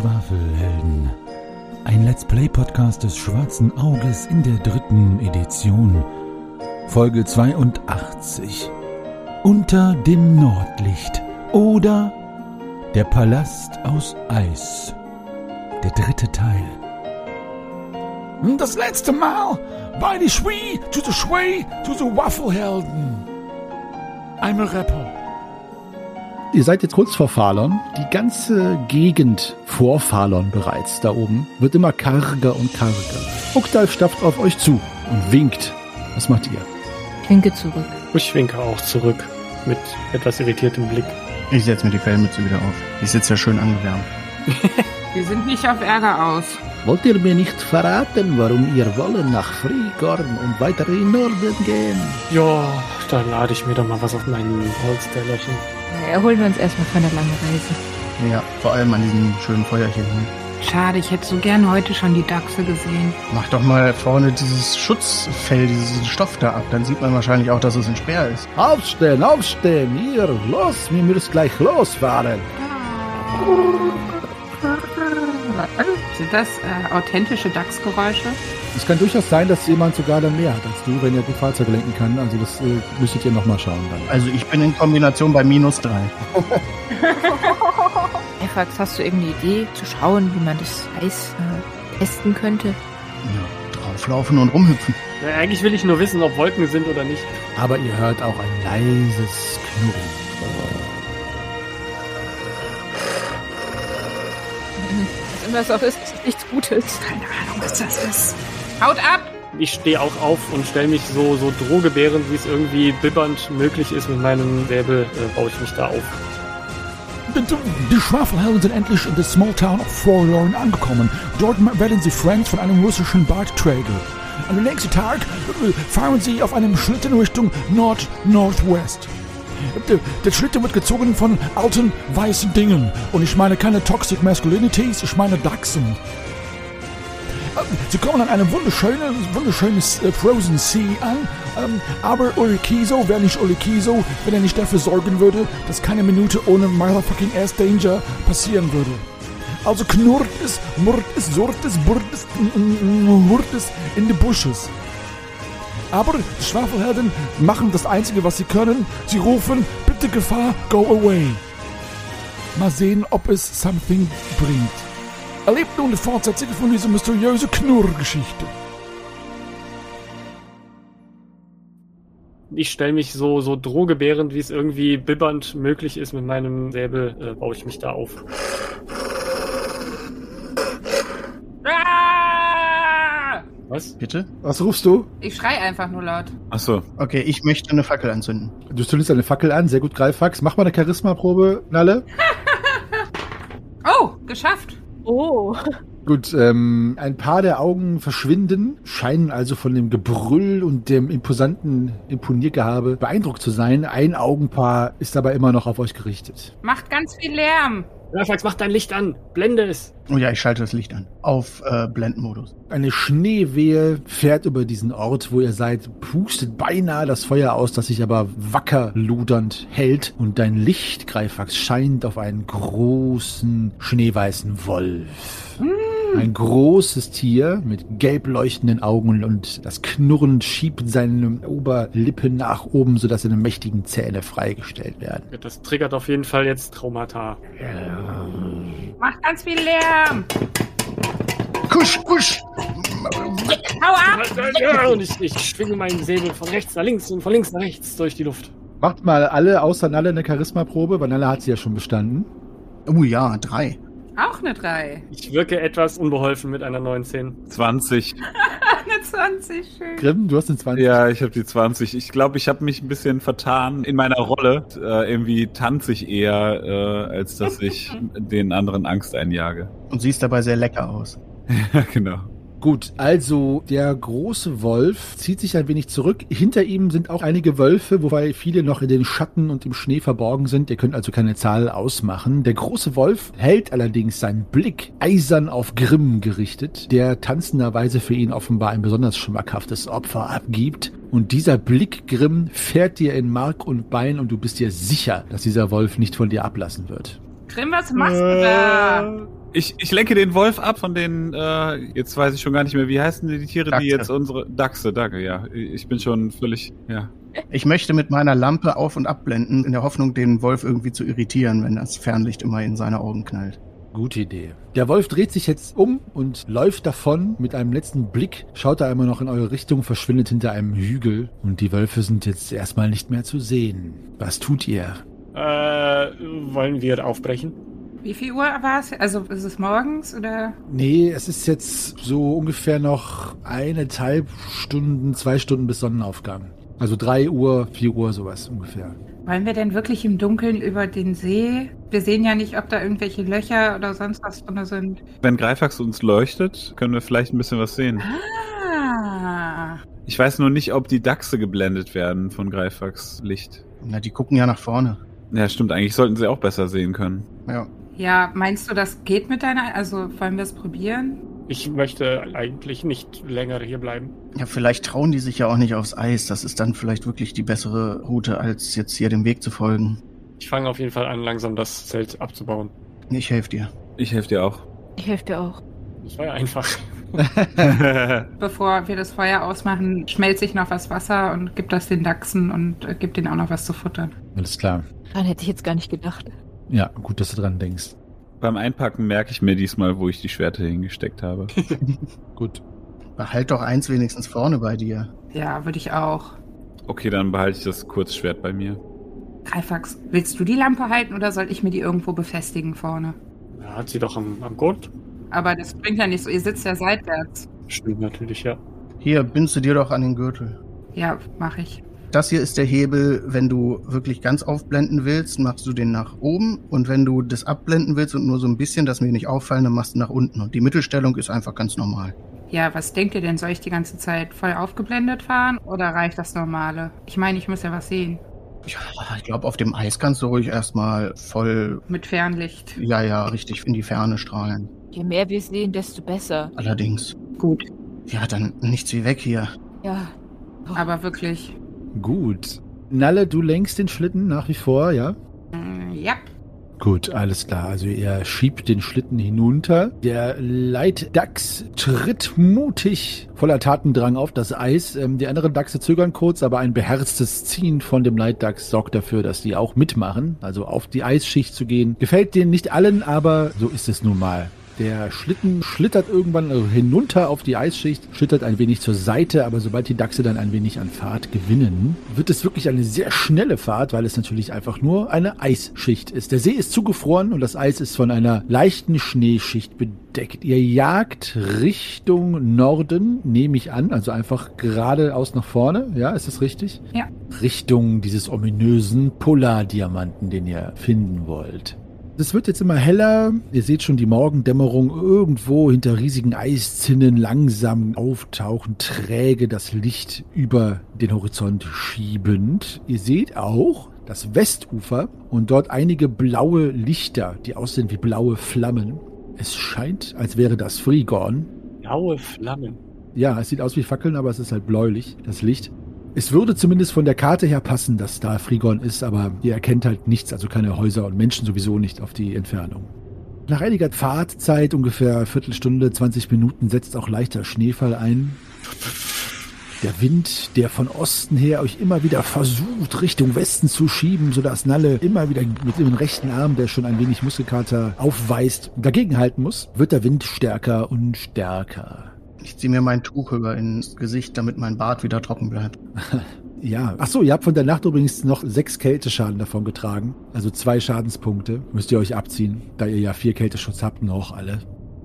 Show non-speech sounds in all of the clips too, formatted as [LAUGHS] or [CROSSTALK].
Schwafelhelden. Ein Let's Play Podcast des Schwarzen Auges in der dritten Edition. Folge 82. Unter dem Nordlicht. Oder der Palast aus Eis. Der dritte Teil. Das letzte Mal bei die Schwie zu the Schwee zu the Waffelhelden. I'm a Rapper. Ihr seid jetzt kurz vor Falon. Die ganze Gegend vor Falon bereits da oben wird immer karger und karger. Ukdalf stapft auf euch zu und winkt. Was macht ihr? Ich winke zurück. Ich winke auch zurück mit etwas irritiertem Blick. Ich setze mir die Fellmütze wieder auf. Ich sitze ja schön angewärmt. [LAUGHS] Wir sind nicht auf Ärger aus. Wollt ihr mir nicht verraten, warum ihr wollen nach Frigorn und weiter in Norden gehen? Ja, dann lade ich mir doch mal was auf meinen Holztellerchen. Erholen wir uns erstmal von der langen Reise. Ja, vor allem an diesem schönen Feuerchen hier. Schade, ich hätte so gern heute schon die Dachse gesehen. Mach doch mal vorne dieses Schutzfell, diesen Stoff da ab. Dann sieht man wahrscheinlich auch, dass es ein Speer ist. Aufstehen, aufstehen, ihr, los, wir müssen gleich losfahren. Sind das äh, authentische Dachsgeräusche? Es kann durchaus sein, dass jemand sogar dann mehr hat als du, wenn er gut Fahrzeuge lenken kann. Also das äh, müsstet ihr nochmal schauen dann. Also ich bin in Kombination bei minus drei. [LAUGHS] Efax, hast du irgendeine Idee zu schauen, wie man das Eis äh, testen könnte? Ja, drauflaufen und rumhüpfen. Na, eigentlich will ich nur wissen, ob Wolken sind oder nicht. Aber ihr hört auch ein leises Knurren. Was immer es auch ist, ist nichts Gutes. Keine Ahnung, was das ist. Haut ab! Ich stehe auch auf und stelle mich so, so drohgebärend, wie es irgendwie bibbernd möglich ist mit meinem Säbel, äh, baue ich mich da auf. Die, Schwafelhelden sind endlich in der Small Town of Forlorn angekommen. Dort werden sie Franks von einem russischen Bartträger. An dem nächsten Tag äh, fahren sie auf einem Schlitten Richtung Nord-Nordwest. Der, Schlitten wird gezogen von alten weißen Dingen. Und ich meine keine Toxic Masculinities, ich meine Dachsen. Äh, Sie kommen an einem wunderschönen, wunderschönes äh, Frozen Sea an, ähm, aber Urikiso wäre nicht Urikiso, wenn er nicht dafür sorgen würde, dass keine Minute ohne motherfucking Ass Danger passieren würde. Also knurrt es, murrt es, surrt es, burrt es, hurt es in die Bushes. Aber die Schwafelhelden machen das Einzige, was sie können. Sie rufen, bitte Gefahr, go away. Mal sehen, ob es something bringt. Erlebt nun die Fortsetzung von dieser mysteriösen Knurrgeschichte. Ich stelle mich so, so drohgebärend, wie es irgendwie bibbernd möglich ist mit meinem Säbel, äh, baue ich mich da auf. Ah! Was? Bitte? Was rufst du? Ich schrei einfach nur laut. Achso. Okay, ich möchte eine Fackel anzünden. Du zündest eine Fackel an, sehr gut, Greifax. Mach mal eine Charisma-Probe, Nalle. [LAUGHS] Oh, geschafft. Oh. Gut, ähm, ein paar der Augen verschwinden, scheinen also von dem Gebrüll und dem imposanten Imponiergehabe beeindruckt zu sein. Ein Augenpaar ist aber immer noch auf euch gerichtet. Macht ganz viel Lärm. Rafax, mach dein Licht an! Blende es! Oh ja, ich schalte das Licht an. Auf äh, Blendmodus. Eine Schneewehe fährt über diesen Ort, wo ihr seid, pustet beinahe das Feuer aus, das sich aber wacker ludernd hält. Und dein Licht, Greifax, scheint auf einen großen, schneeweißen Wolf. Ein großes Tier mit gelb leuchtenden Augen und das Knurren schiebt seine Oberlippe nach oben, sodass seine mächtigen Zähne freigestellt werden. Das triggert auf jeden Fall jetzt Traumata. Macht ganz viel Lärm. Kusch, kusch! Hau ab! Ja, und ich, ich schwinge meinen Säbel von rechts nach links und von links nach rechts durch die Luft. Macht mal alle außer Nalle eine Charisma-Probe, weil Nalle hat sie ja schon bestanden. Oh ja, drei. Auch eine 3. Ich wirke etwas unbeholfen mit einer 19. 20. [LAUGHS] Eine 20, schön. Grimm, du hast den 20. Ja, ich habe die 20. Ich glaube, ich habe mich ein bisschen vertan in meiner Rolle. Äh, irgendwie tanze ich eher, äh, als dass ich [LAUGHS] den anderen Angst einjage. Und siehst dabei sehr lecker aus. Ja, [LAUGHS] genau. Gut, also der große Wolf zieht sich ein wenig zurück. Hinter ihm sind auch einige Wölfe, wobei viele noch in den Schatten und im Schnee verborgen sind. Ihr könnt also keine Zahl ausmachen. Der große Wolf hält allerdings seinen Blick eisern auf Grimm gerichtet, der tanzenderweise für ihn offenbar ein besonders schmackhaftes Opfer abgibt. Und dieser Blick Grimm fährt dir in Mark und Bein und du bist dir sicher, dass dieser Wolf nicht von dir ablassen wird. Grimm, was machst du da? Ich, ich lenke den Wolf ab von den, äh, jetzt weiß ich schon gar nicht mehr, wie heißen die Tiere, Dachse. die jetzt unsere Dachse, danke, ja. Ich bin schon völlig, ja. Ich möchte mit meiner Lampe auf- und abblenden, in der Hoffnung, den Wolf irgendwie zu irritieren, wenn das Fernlicht immer in seine Augen knallt. Gute Idee. Der Wolf dreht sich jetzt um und läuft davon. Mit einem letzten Blick schaut er einmal noch in eure Richtung, verschwindet hinter einem Hügel. Und die Wölfe sind jetzt erstmal nicht mehr zu sehen. Was tut ihr? Äh, wollen wir aufbrechen? Wie viel Uhr war es? Also ist es morgens oder? Nee, es ist jetzt so ungefähr noch eineinhalb Stunden, zwei Stunden bis Sonnenaufgang. Also drei Uhr, vier Uhr, sowas ungefähr. Wollen wir denn wirklich im Dunkeln über den See? Wir sehen ja nicht, ob da irgendwelche Löcher oder sonst was drin sind. Wenn Greifax uns leuchtet, können wir vielleicht ein bisschen was sehen. Ah. Ich weiß nur nicht, ob die Dachse geblendet werden von Greifax Licht. Na, die gucken ja nach vorne. Ja, stimmt, eigentlich sollten sie auch besser sehen können. Ja. Ja, meinst du, das geht mit deiner? Also wollen wir es probieren? Ich möchte eigentlich nicht länger hier bleiben. Ja, vielleicht trauen die sich ja auch nicht aufs Eis. Das ist dann vielleicht wirklich die bessere Route, als jetzt hier dem Weg zu folgen. Ich fange auf jeden Fall an, langsam das Zelt abzubauen. Ich helfe dir. Ich helfe dir auch. Ich helfe dir auch. Das war ja einfach. [LAUGHS] Bevor wir das Feuer ausmachen, schmelze ich noch was Wasser und gib das den Dachsen und äh, gib denen auch noch was zu futtern. Alles klar. Daran hätte ich jetzt gar nicht gedacht. Ja, gut, dass du dran denkst. Beim Einpacken merke ich mir diesmal, wo ich die Schwerter hingesteckt habe. [LAUGHS] Gut. Behalt doch eins wenigstens vorne bei dir. Ja, würde ich auch. Okay, dann behalte ich das Kurzschwert bei mir. Greifax, willst du die Lampe halten oder soll ich mir die irgendwo befestigen vorne? Ja, hat sie doch am, am Gurt. Aber das bringt ja nicht so, ihr sitzt ja seitwärts. Stimmt natürlich, ja. Hier, bindst dir doch an den Gürtel. Ja, mache ich. Das hier ist der Hebel, wenn du wirklich ganz aufblenden willst, machst du den nach oben. Und wenn du das abblenden willst und nur so ein bisschen, dass mir nicht auffallen, dann machst du nach unten. Und die Mittelstellung ist einfach ganz normal. Ja, was denkt ihr denn? Soll ich die ganze Zeit voll aufgeblendet fahren oder reicht das normale? Ich meine, ich muss ja was sehen. Ja, ich glaube, auf dem Eis kannst du ruhig erstmal voll, Mit Fernlicht. ja, ja, richtig in die Ferne strahlen. Je mehr wir sehen, desto besser. Allerdings. Gut. Ja, dann nichts wie weg hier. Ja. Aber wirklich. Gut. Nalle, du lenkst den Schlitten nach wie vor, ja? mm, Ja. Gut, alles klar. Also er schiebt den Schlitten hinunter. Der Leitdachs tritt mutig voller Tatendrang auf das Eis. Ähm, die anderen Dachse zögern kurz, aber ein beherztes Ziehen von dem Leitdachs sorgt dafür, dass die auch mitmachen. Also auf die Eisschicht zu gehen. Gefällt denen nicht allen, aber so ist es nun mal. Der Schlitten schlittert irgendwann hinunter auf die Eisschicht, schlittert ein wenig zur Seite, aber sobald die Dachse dann ein wenig an Fahrt gewinnen, wird es wirklich eine sehr schnelle Fahrt, weil es natürlich einfach nur eine Eisschicht ist. Der See ist zugefroren und das Eis ist von einer leichten Schneeschicht bedeckt. Ihr jagt Richtung Norden, nehme ich an, also einfach geradeaus nach vorne. Ja, ist das richtig? Ja. Richtung dieses ominösen Polardiamanten, den ihr finden wollt. Es wird jetzt immer heller. Ihr seht schon die Morgendämmerung irgendwo hinter riesigen Eiszinnen langsam auftauchen, träge das Licht über den Horizont schiebend. Ihr seht auch das Westufer und dort einige blaue Lichter, die aussehen wie blaue Flammen. Es scheint, als wäre das Frigorn. Blaue Flammen. Ja, es sieht aus wie Fackeln, aber es ist halt bläulich, das Licht. Es würde zumindest von der Karte her passen, dass da Frigon ist, aber ihr erkennt halt nichts, also keine Häuser und Menschen sowieso nicht auf die Entfernung. Nach einiger Fahrtzeit, ungefähr Viertelstunde, 20 Minuten, setzt auch leichter Schneefall ein. Der Wind, der von Osten her euch immer wieder versucht, Richtung Westen zu schieben, sodass Nalle immer wieder mit dem rechten Arm, der schon ein wenig Muskelkater aufweist, dagegenhalten muss, wird der Wind stärker und stärker. Ich ziehe mir mein Tuch über ins Gesicht, damit mein Bart wieder trocken bleibt. [LAUGHS] Ja. Ach so, ihr habt von der Nacht übrigens noch sechs Kälteschaden davon getragen. Also zwei Schadenspunkte müsst ihr euch abziehen, da ihr ja vier Kälteschutz habt, noch alle.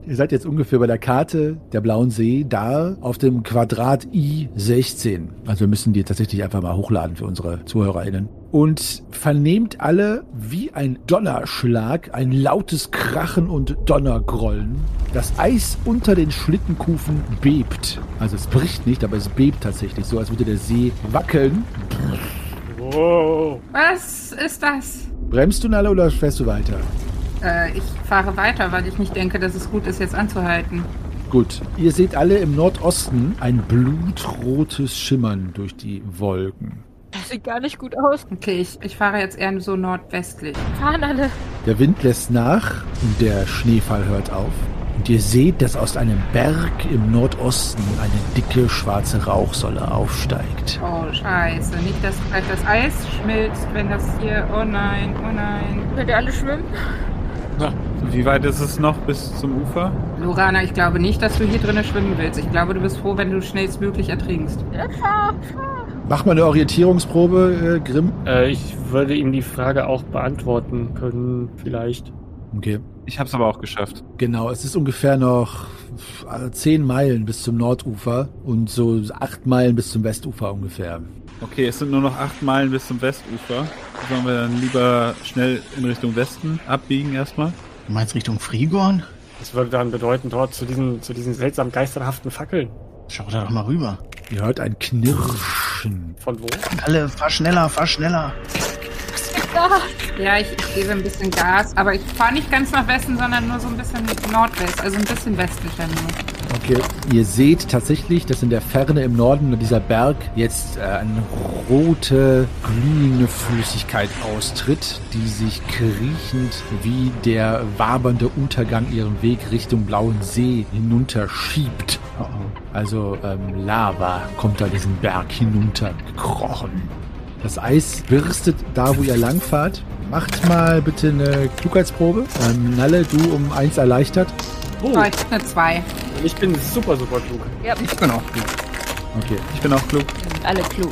Ihr seid jetzt ungefähr bei der Karte der Blauen See, da auf dem Quadrat I16. Also wir müssen die tatsächlich einfach mal hochladen für unsere ZuhörerInnen. Und vernehmt alle wie ein Donnerschlag, ein lautes Krachen und Donnergrollen. Das Eis unter den Schlittenkufen bebt. Also es bricht nicht, aber es bebt tatsächlich, so als würde der See wackeln. Wow. Was ist das? Bremst du, Nalle, oder fährst du weiter? Äh, ich fahre weiter, weil ich nicht denke, dass es gut ist, jetzt anzuhalten. Gut. Ihr seht alle im Nordosten ein blutrotes Schimmern durch die Wolken. Das sieht gar nicht gut aus. Okay, ich, ich fahre jetzt eher so nordwestlich. Fahren alle. Der Wind lässt nach und der Schneefall hört auf. Und ihr seht, dass aus einem Berg im Nordosten eine dicke schwarze Rauchsäule aufsteigt. Oh, scheiße. Nicht, dass gleich das Eis schmilzt, wenn das hier... Oh nein, oh nein. Könnt ihr alle schwimmen? Wie weit ist es noch bis zum Ufer? Lorana, ich glaube nicht, dass du hier drinnen schwimmen willst. Ich glaube, du bist froh, wenn du schnellstmöglich ertrinkst. Mach mal eine Orientierungsprobe, äh, Grimm. Äh, ich würde ihm die Frage auch beantworten können, vielleicht. Okay. Ich habe es aber auch geschafft. Genau, es ist ungefähr noch äh, zehn Meilen bis zum Nordufer und so acht Meilen bis zum Westufer ungefähr. Okay, es sind nur noch acht Meilen bis zum Westufer. Sollen wir dann lieber schnell in Richtung Westen abbiegen erstmal? Du meinst Richtung Frigorn? Das würde dann bedeuten, dort zu diesen, zu diesen seltsam geisterhaften Fackeln. Schau da doch mal rüber. Ihr hört ein Knirschen. Von wo? Alle, fahr schneller, fahr schneller. [LAUGHS] Ja, ich, ich gebe ein bisschen Gas, aber ich fahre nicht ganz nach Westen, sondern nur so ein bisschen Nordwest, also ein bisschen westlicher nur. Okay, ihr seht tatsächlich, dass in der Ferne im Norden dieser Berg jetzt äh, eine rote, glühende Flüssigkeit austritt, die sich kriechend wie der wabernde Untergang ihren Weg Richtung Blauen See hinunterschiebt. Also ähm, Lava kommt da diesen Berg hinunter gekrochen. Das Eis birstet da, wo ihr langfahrt. Macht mal bitte eine Klugheitsprobe. Ähm, Nalle, du um eins erleichtert. Oh, Oh, ich eine 2. ich bin super, super klug. Ja, Ich bin auch klug. Okay. Ich bin auch klug. sind alle klug.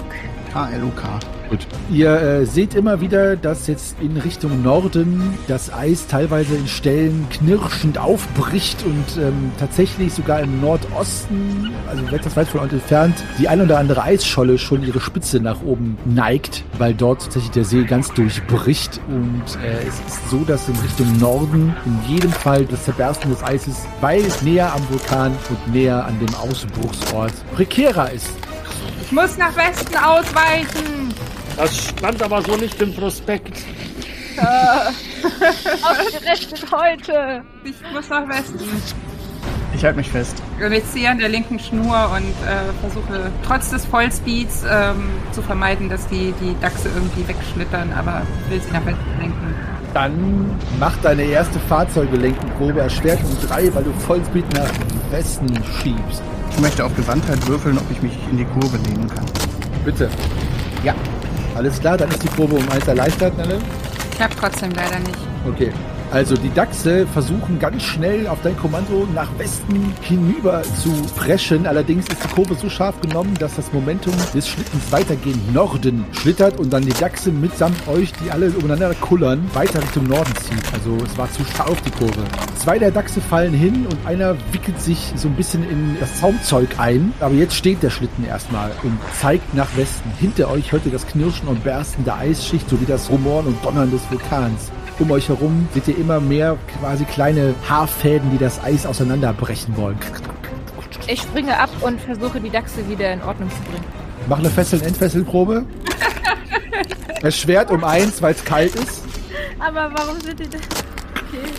K-L-O-K. Gut. Ihr äh, seht immer wieder, dass jetzt in Richtung Norden das Eis teilweise in Stellen knirschend aufbricht und ähm, tatsächlich sogar im Nordosten, also etwas weit von euch entfernt, die ein oder andere Eisscholle schon ihre Spitze nach oben neigt, weil dort tatsächlich der See ganz durchbricht und äh, es ist so, dass in Richtung Norden in jedem Fall das Zerbersten des Eises weit näher am Vulkan und näher an dem Ausbruchsort prekärer ist. Ich muss nach Westen ausweichen. Das stand aber so nicht im Prospekt. [LAUGHS] Ausgerechnet heute. Ich muss nach Westen. Ich halte mich fest. Ich ziehe an der linken Schnur und äh, versuche trotz des Vollspeeds ähm, zu vermeiden, dass die, die Dachse irgendwie wegschlittern, aber will sie nach Westen lenken. Dann mach deine erste Fahrzeuggelenkenprobe erschwert um drei, weil du Vollspeed nach Westen schiebst. Ich möchte auf Gewandtheit würfeln, ob ich mich in die Kurve lehnen kann. Bitte. Ja. Alles klar, dann ist die Probe um eins erleichtert, Nelle. Klappt trotzdem leider nicht. Okay. Also die Dachse versuchen ganz schnell auf dein Kommando nach Westen hinüber zu preschen. Allerdings ist die Kurve so scharf genommen, dass das Momentum des Schlittens weitergehend Norden schlittert und dann die Dachse mitsamt euch, die alle übereinander kullern, weiter Richtung Norden zieht. Also es war zu scharf die Kurve. Zwei der Dachse fallen hin und einer wickelt sich so ein bisschen in das Zaumzeug ein. Aber jetzt steht der Schlitten erstmal und zeigt nach Westen. Hinter euch hört ihr das Knirschen und Bersten der Eisschicht sowie das Rumoren und Donnern des Vulkans. Um euch herum seht ihr immer mehr quasi kleine Haarfäden, die das Eis auseinanderbrechen wollen. Ich springe ab und versuche die Dachse wieder in Ordnung zu bringen. Mach eine Fesseln-Entfesselprobe. Erschwert um eins, weil es kalt ist. Aber warum sind die denn? Okay.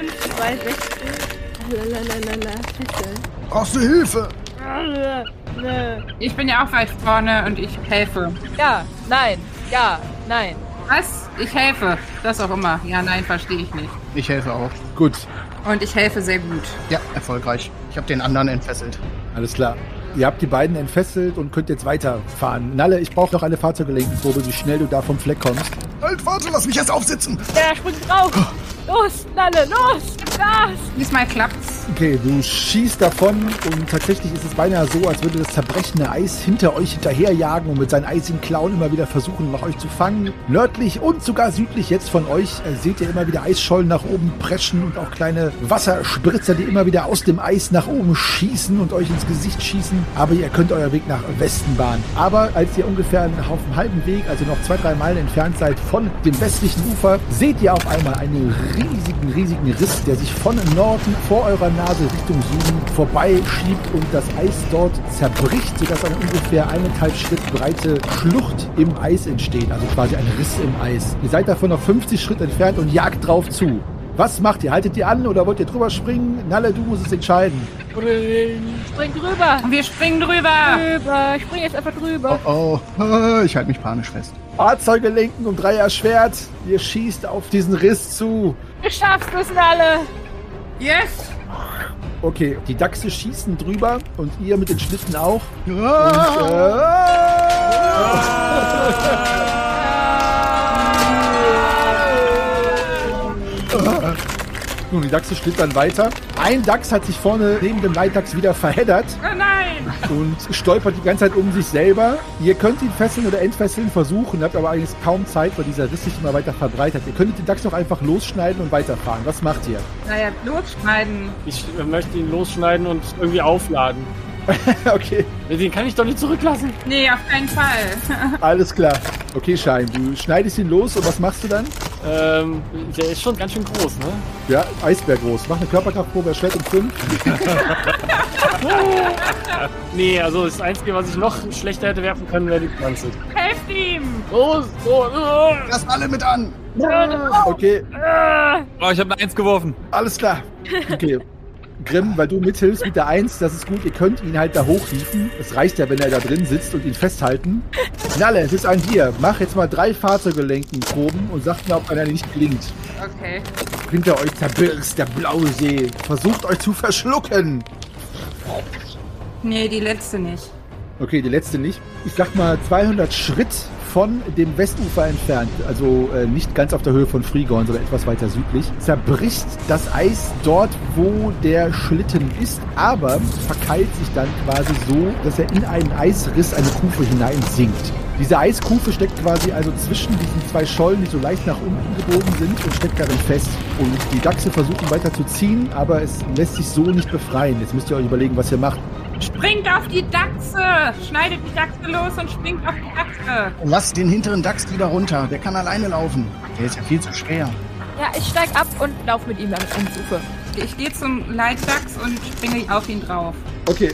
5, 2, 16. Lalalala, Fesseln. Brauchst du Hilfe? Ich bin ja auch weit vorne und ich helfe. Ja, nein, ja, nein. Was? Ich helfe. Das auch immer. Ja, nein, verstehe ich nicht. Ich helfe auch. Gut, Und ich helfe sehr gut. Ja, erfolgreich. Ich habe den anderen entfesselt. alles klar. Ihr habt die beiden entfesselt und könnt jetzt weiterfahren. Nalle, ich brauche noch eine Fahrzeuggelenkenprobe, wie schnell du da vom Fleck kommst. Halt, warte, lass mich erst aufsitzen. Ja, spring drauf. Los, Lalle, los, gib Gas. Diesmal klappt's. Okay, du schießt davon und tatsächlich ist es beinahe so, als würde das zerbrechende Eis hinter euch hinterherjagen und mit seinen eisigen Klauen immer wieder versuchen, nach euch zu fangen. Nördlich und sogar südlich jetzt von euch äh, seht ihr immer wieder Eisschollen nach oben preschen und auch kleine Wasserspritzer, die immer wieder aus dem Eis nach oben schießen und euch ins Gesicht schießen. Aber ihr könnt euer Weg nach Westen bahnen. Aber als ihr ungefähr auf dem halben Weg, also noch zwei, drei Meilen entfernt seid von dem westlichen Ufer, seht ihr auf einmal einen riesigen, riesigen Riss, der sich von Norden vor eurer Nase Richtung Süden vorbeischiebt und das Eis dort zerbricht, sodass eine ungefähr eineinhalb Schritt breite Schlucht im Eis entsteht, also quasi ein Riss im Eis. Ihr seid davon noch 50 Schritt entfernt und jagt drauf zu. Was macht ihr? Haltet ihr an oder wollt ihr drüber springen? Nalle, du musst es entscheiden. Spring drüber. Wir springen drüber. Drüber. Ich spring jetzt einfach drüber. Oh, oh. Ich halte mich panisch fest. Fahrzeuge lenken um drei erschwert. Ihr schießt auf diesen Riss zu. Du schaffst es, Nalle. Yes! Okay, die Dachse schießen drüber und ihr mit den Schlitten auch. Äh, Nun, die Dachse schlittern weiter. Ein Dachs hat sich vorne neben dem Leitdachs wieder verheddert Oh nein! Und stolpert die ganze Zeit um sich selber. Ihr könnt ihn fesseln oder entfesseln versuchen, habt aber eigentlich kaum Zeit, weil dieser Riss sich immer weiter verbreitet. Ihr könntet den Dachs noch einfach losschneiden und weiterfahren. Was macht ihr? Naja, losschneiden. Ich äh, möchte ihn losschneiden und irgendwie aufladen. [LAUGHS] okay, Den kann ich doch nicht zurücklassen. Nee, auf keinen Fall. [LAUGHS] alles klar. Okay, Schein, du schneidest ihn los und was machst du dann? Ähm, der ist schon ganz schön groß, ne? Ja, Eisbär groß. Mach eine Körperkraftprobe, Schwert um 5. [LAUGHS] Nee, also das Einzige, was ich noch schlechter hätte werfen können, wäre die Pflanze. Helft ihm! Los, so, äh, Lass alle mit an! Okay, Oh, ich habe eine Eins geworfen. alles klar. Okay. Grimm, weil du mithilfst mit der 1, das ist gut. Ihr könnt ihn halt da hochliefen. Es reicht ja, wenn er da drin sitzt und ihn festhalten. Nalle, es ist an dir. Mach jetzt mal drei Fahrzeuge lenken, Proben und sag mir, ob einer nicht gelingt. Okay. Hinter euch zerbirst der blaue See. Versucht euch zu verschlucken. Nee, die letzte nicht. Okay, die letzte nicht. Ich sag mal 200 Schritt von dem Westufer entfernt, also äh, nicht ganz auf der Höhe von Frigorn, sondern etwas weiter südlich, zerbricht das Eis dort, wo der Schlitten ist, aber verkeilt sich dann quasi so, dass er in einen Eisriss eine Kufe hineinsinkt. Diese Eiskufe steckt quasi also zwischen diesen zwei Schollen, die so leicht nach unten gebogen sind und steckt darin fest. Und die Dachse versuchen weiter zu ziehen, aber es lässt sich so nicht befreien. Jetzt müsst ihr euch überlegen, was ihr macht. Springt auf die Dachse! Schneidet die Dachse los und springt auf die Dachse! Lass den hinteren Dachs wieder runter. Der kann alleine laufen. Der ist ja viel zu schwer. Ja, ich steig ab und lauf mit ihm ans Ufer. Ich gehe zum Leitdachs und springe auf ihn drauf. Okay,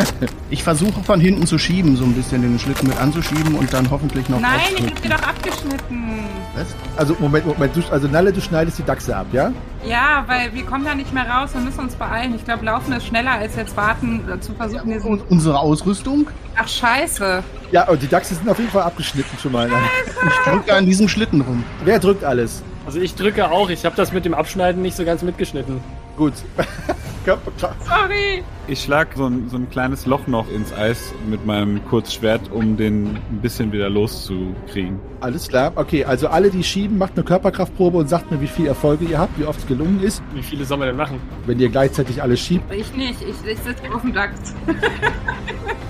[LAUGHS] Ich versuche von hinten zu schieben, so ein bisschen den Schlitten mit anzuschieben und dann hoffentlich noch Nein, ich hab dir doch abgeschnitten. Was? also Moment, Moment. Du, also Nalle, du schneidest die Dachse ab, ja? Ja, weil wir kommen da nicht mehr raus, wir müssen uns beeilen. Ich glaube, laufen ist schneller, als jetzt warten, äh, zu versuchen, diesen... Und unsere Ausrüstung? Ach, scheiße. Ja, und die Dachse sind auf jeden Fall abgeschnitten schon mal. Ich drücke an diesem Schlitten rum. Wer drückt alles? Also ich drücke auch. Ich habe das mit dem Abschneiden nicht so ganz mitgeschnitten. Gut. [LAUGHS] Körperkraft. Sorry. Ich schlag so ein, so ein kleines Loch noch ins Eis mit meinem Kurzschwert, um den ein bisschen wieder loszukriegen. Alles klar. Okay, also alle, die schieben, macht eine Körperkraftprobe und sagt mir, wie viele Erfolge ihr habt, wie oft es gelungen ist, Wie viele sollen wir denn machen? wenn ihr gleichzeitig alle schiebt. Ich nicht, ich, ich sitze auf dem Dachs. [LAUGHS]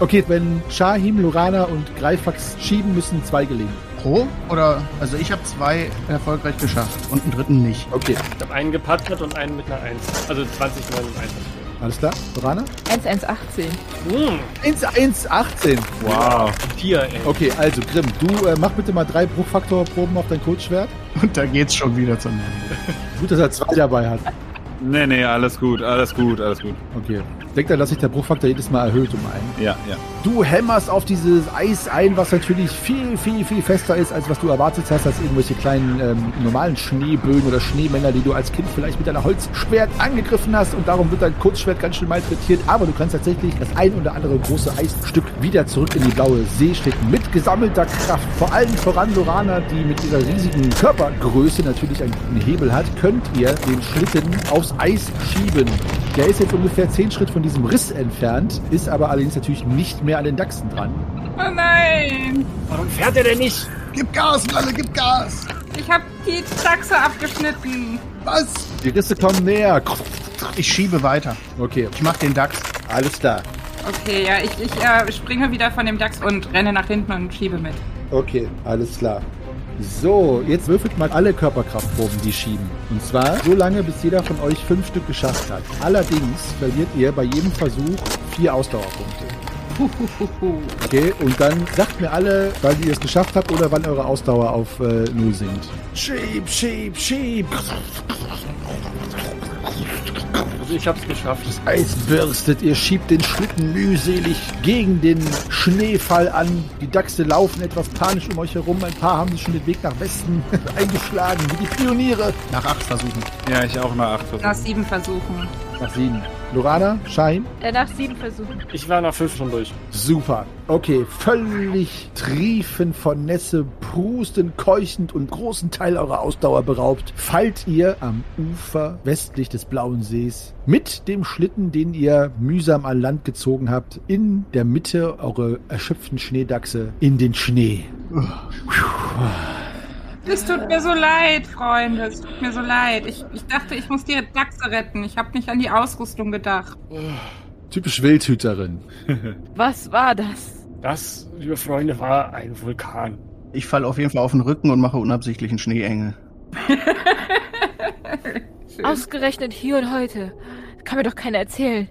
Okay, wenn Shahim, Lorana und Greifax schieben, müssen zwei gelingen. Pro? Oder? Also ich habe zwei erfolgreich geschafft und einen dritten nicht. Okay, Ich habe einen gepattert und einen mit einer 1. Also 20, 9 und 1. alles klar. Lorana? 1118. Hm, 1, 1, 18. Wow. 4, ey. Okay, also Grimm, du äh, mach bitte mal drei Bruchfaktorproben auf dein Kurzschwert. Und da geht's schon wieder zum Gut, dass er zwei dabei hat. Nee, nee, alles gut, alles gut, alles gut. Okay. Denkt dann, dass sich der Bruchfaktor jedes Mal erhöht um einen. Ja, ja. Du hämmerst auf dieses Eis ein, was natürlich viel, viel, viel fester ist, als was du erwartet hast, als irgendwelche kleinen ähm, normalen Schneebögen oder Schneemänner, die du als Kind vielleicht mit deiner Holzschwert angegriffen hast und darum wird dein Kurzschwert ganz schön malträtiert. Aber du kannst tatsächlich das ein oder andere große Eisstück wieder zurück in die blaue See schicken. Mit gesammelter Kraft. Vor allem voran Lorana, die mit dieser riesigen Körpergröße natürlich einen guten Hebel hat, könnt ihr den Schlitten aufs Eis schieben. Der ist jetzt ungefähr 10 Schritt von diesem Riss entfernt, ist aber allerdings natürlich nicht mehr an den Dachsen dran. Oh nein. Warum fährt er denn nicht? Gib Gas, Lalle, gib Gas! Ich habe die Dachse abgeschnitten. Was? Die Risse kommen näher. Ich schiebe weiter. Okay, Ich mach den Dachs. alles klar. Okay, ja, ich, ich äh, springe wieder von dem Dachs und renne nach hinten und schiebe mit. Okay, alles klar. So, jetzt würfelt mal alle Körperkraftproben, die schieben. Und zwar so lange, bis jeder von euch fünf Stück geschafft hat. Allerdings verliert ihr bei jedem Versuch vier Ausdauerpunkte. Okay, und dann sagt mir alle, weil ihr es geschafft habt oder wann eure Ausdauer auf äh, Null sinkt. Schieb, schieb, schieb. Also ich hab's geschafft. Eis bürstet, ihr schiebt den Schlitten mühselig gegen den Schneefall an. Die Dachse laufen etwas panisch um euch herum. Ein paar haben sich schon den Weg nach Westen [LAUGHS] eingeschlagen, wie die Pioniere. Nach acht Versuchen. Ja, ich auch nach acht Nach Versuchen. sieben Versuchen. Nach sieben. Lorana, Schein. Äh, nach sieben Versuchen. Ich war nach fünf schon durch. Super. Okay, völlig triefend von Nässe, prustend, keuchend und großen Teil eurer Ausdauer beraubt, fallt ihr am Ufer westlich des Blauen Sees mit dem Schlitten, den ihr mühsam an Land gezogen habt, in der Mitte eurer erschöpften Schneedachse in den Schnee. Es tut mir so leid, Freunde. Es tut mir so leid. Ich, ich dachte, ich muss die Dachse retten. Ich habe nicht an die Ausrüstung gedacht. Typisch Wildhüterin. Was war das? Das, liebe Freunde, war ein Vulkan. Ich falle auf jeden Fall auf den Rücken und mache unabsichtlich einen Schneeengel. [LAUGHS] Ausgerechnet hier und heute. Kann mir doch keiner erzählen.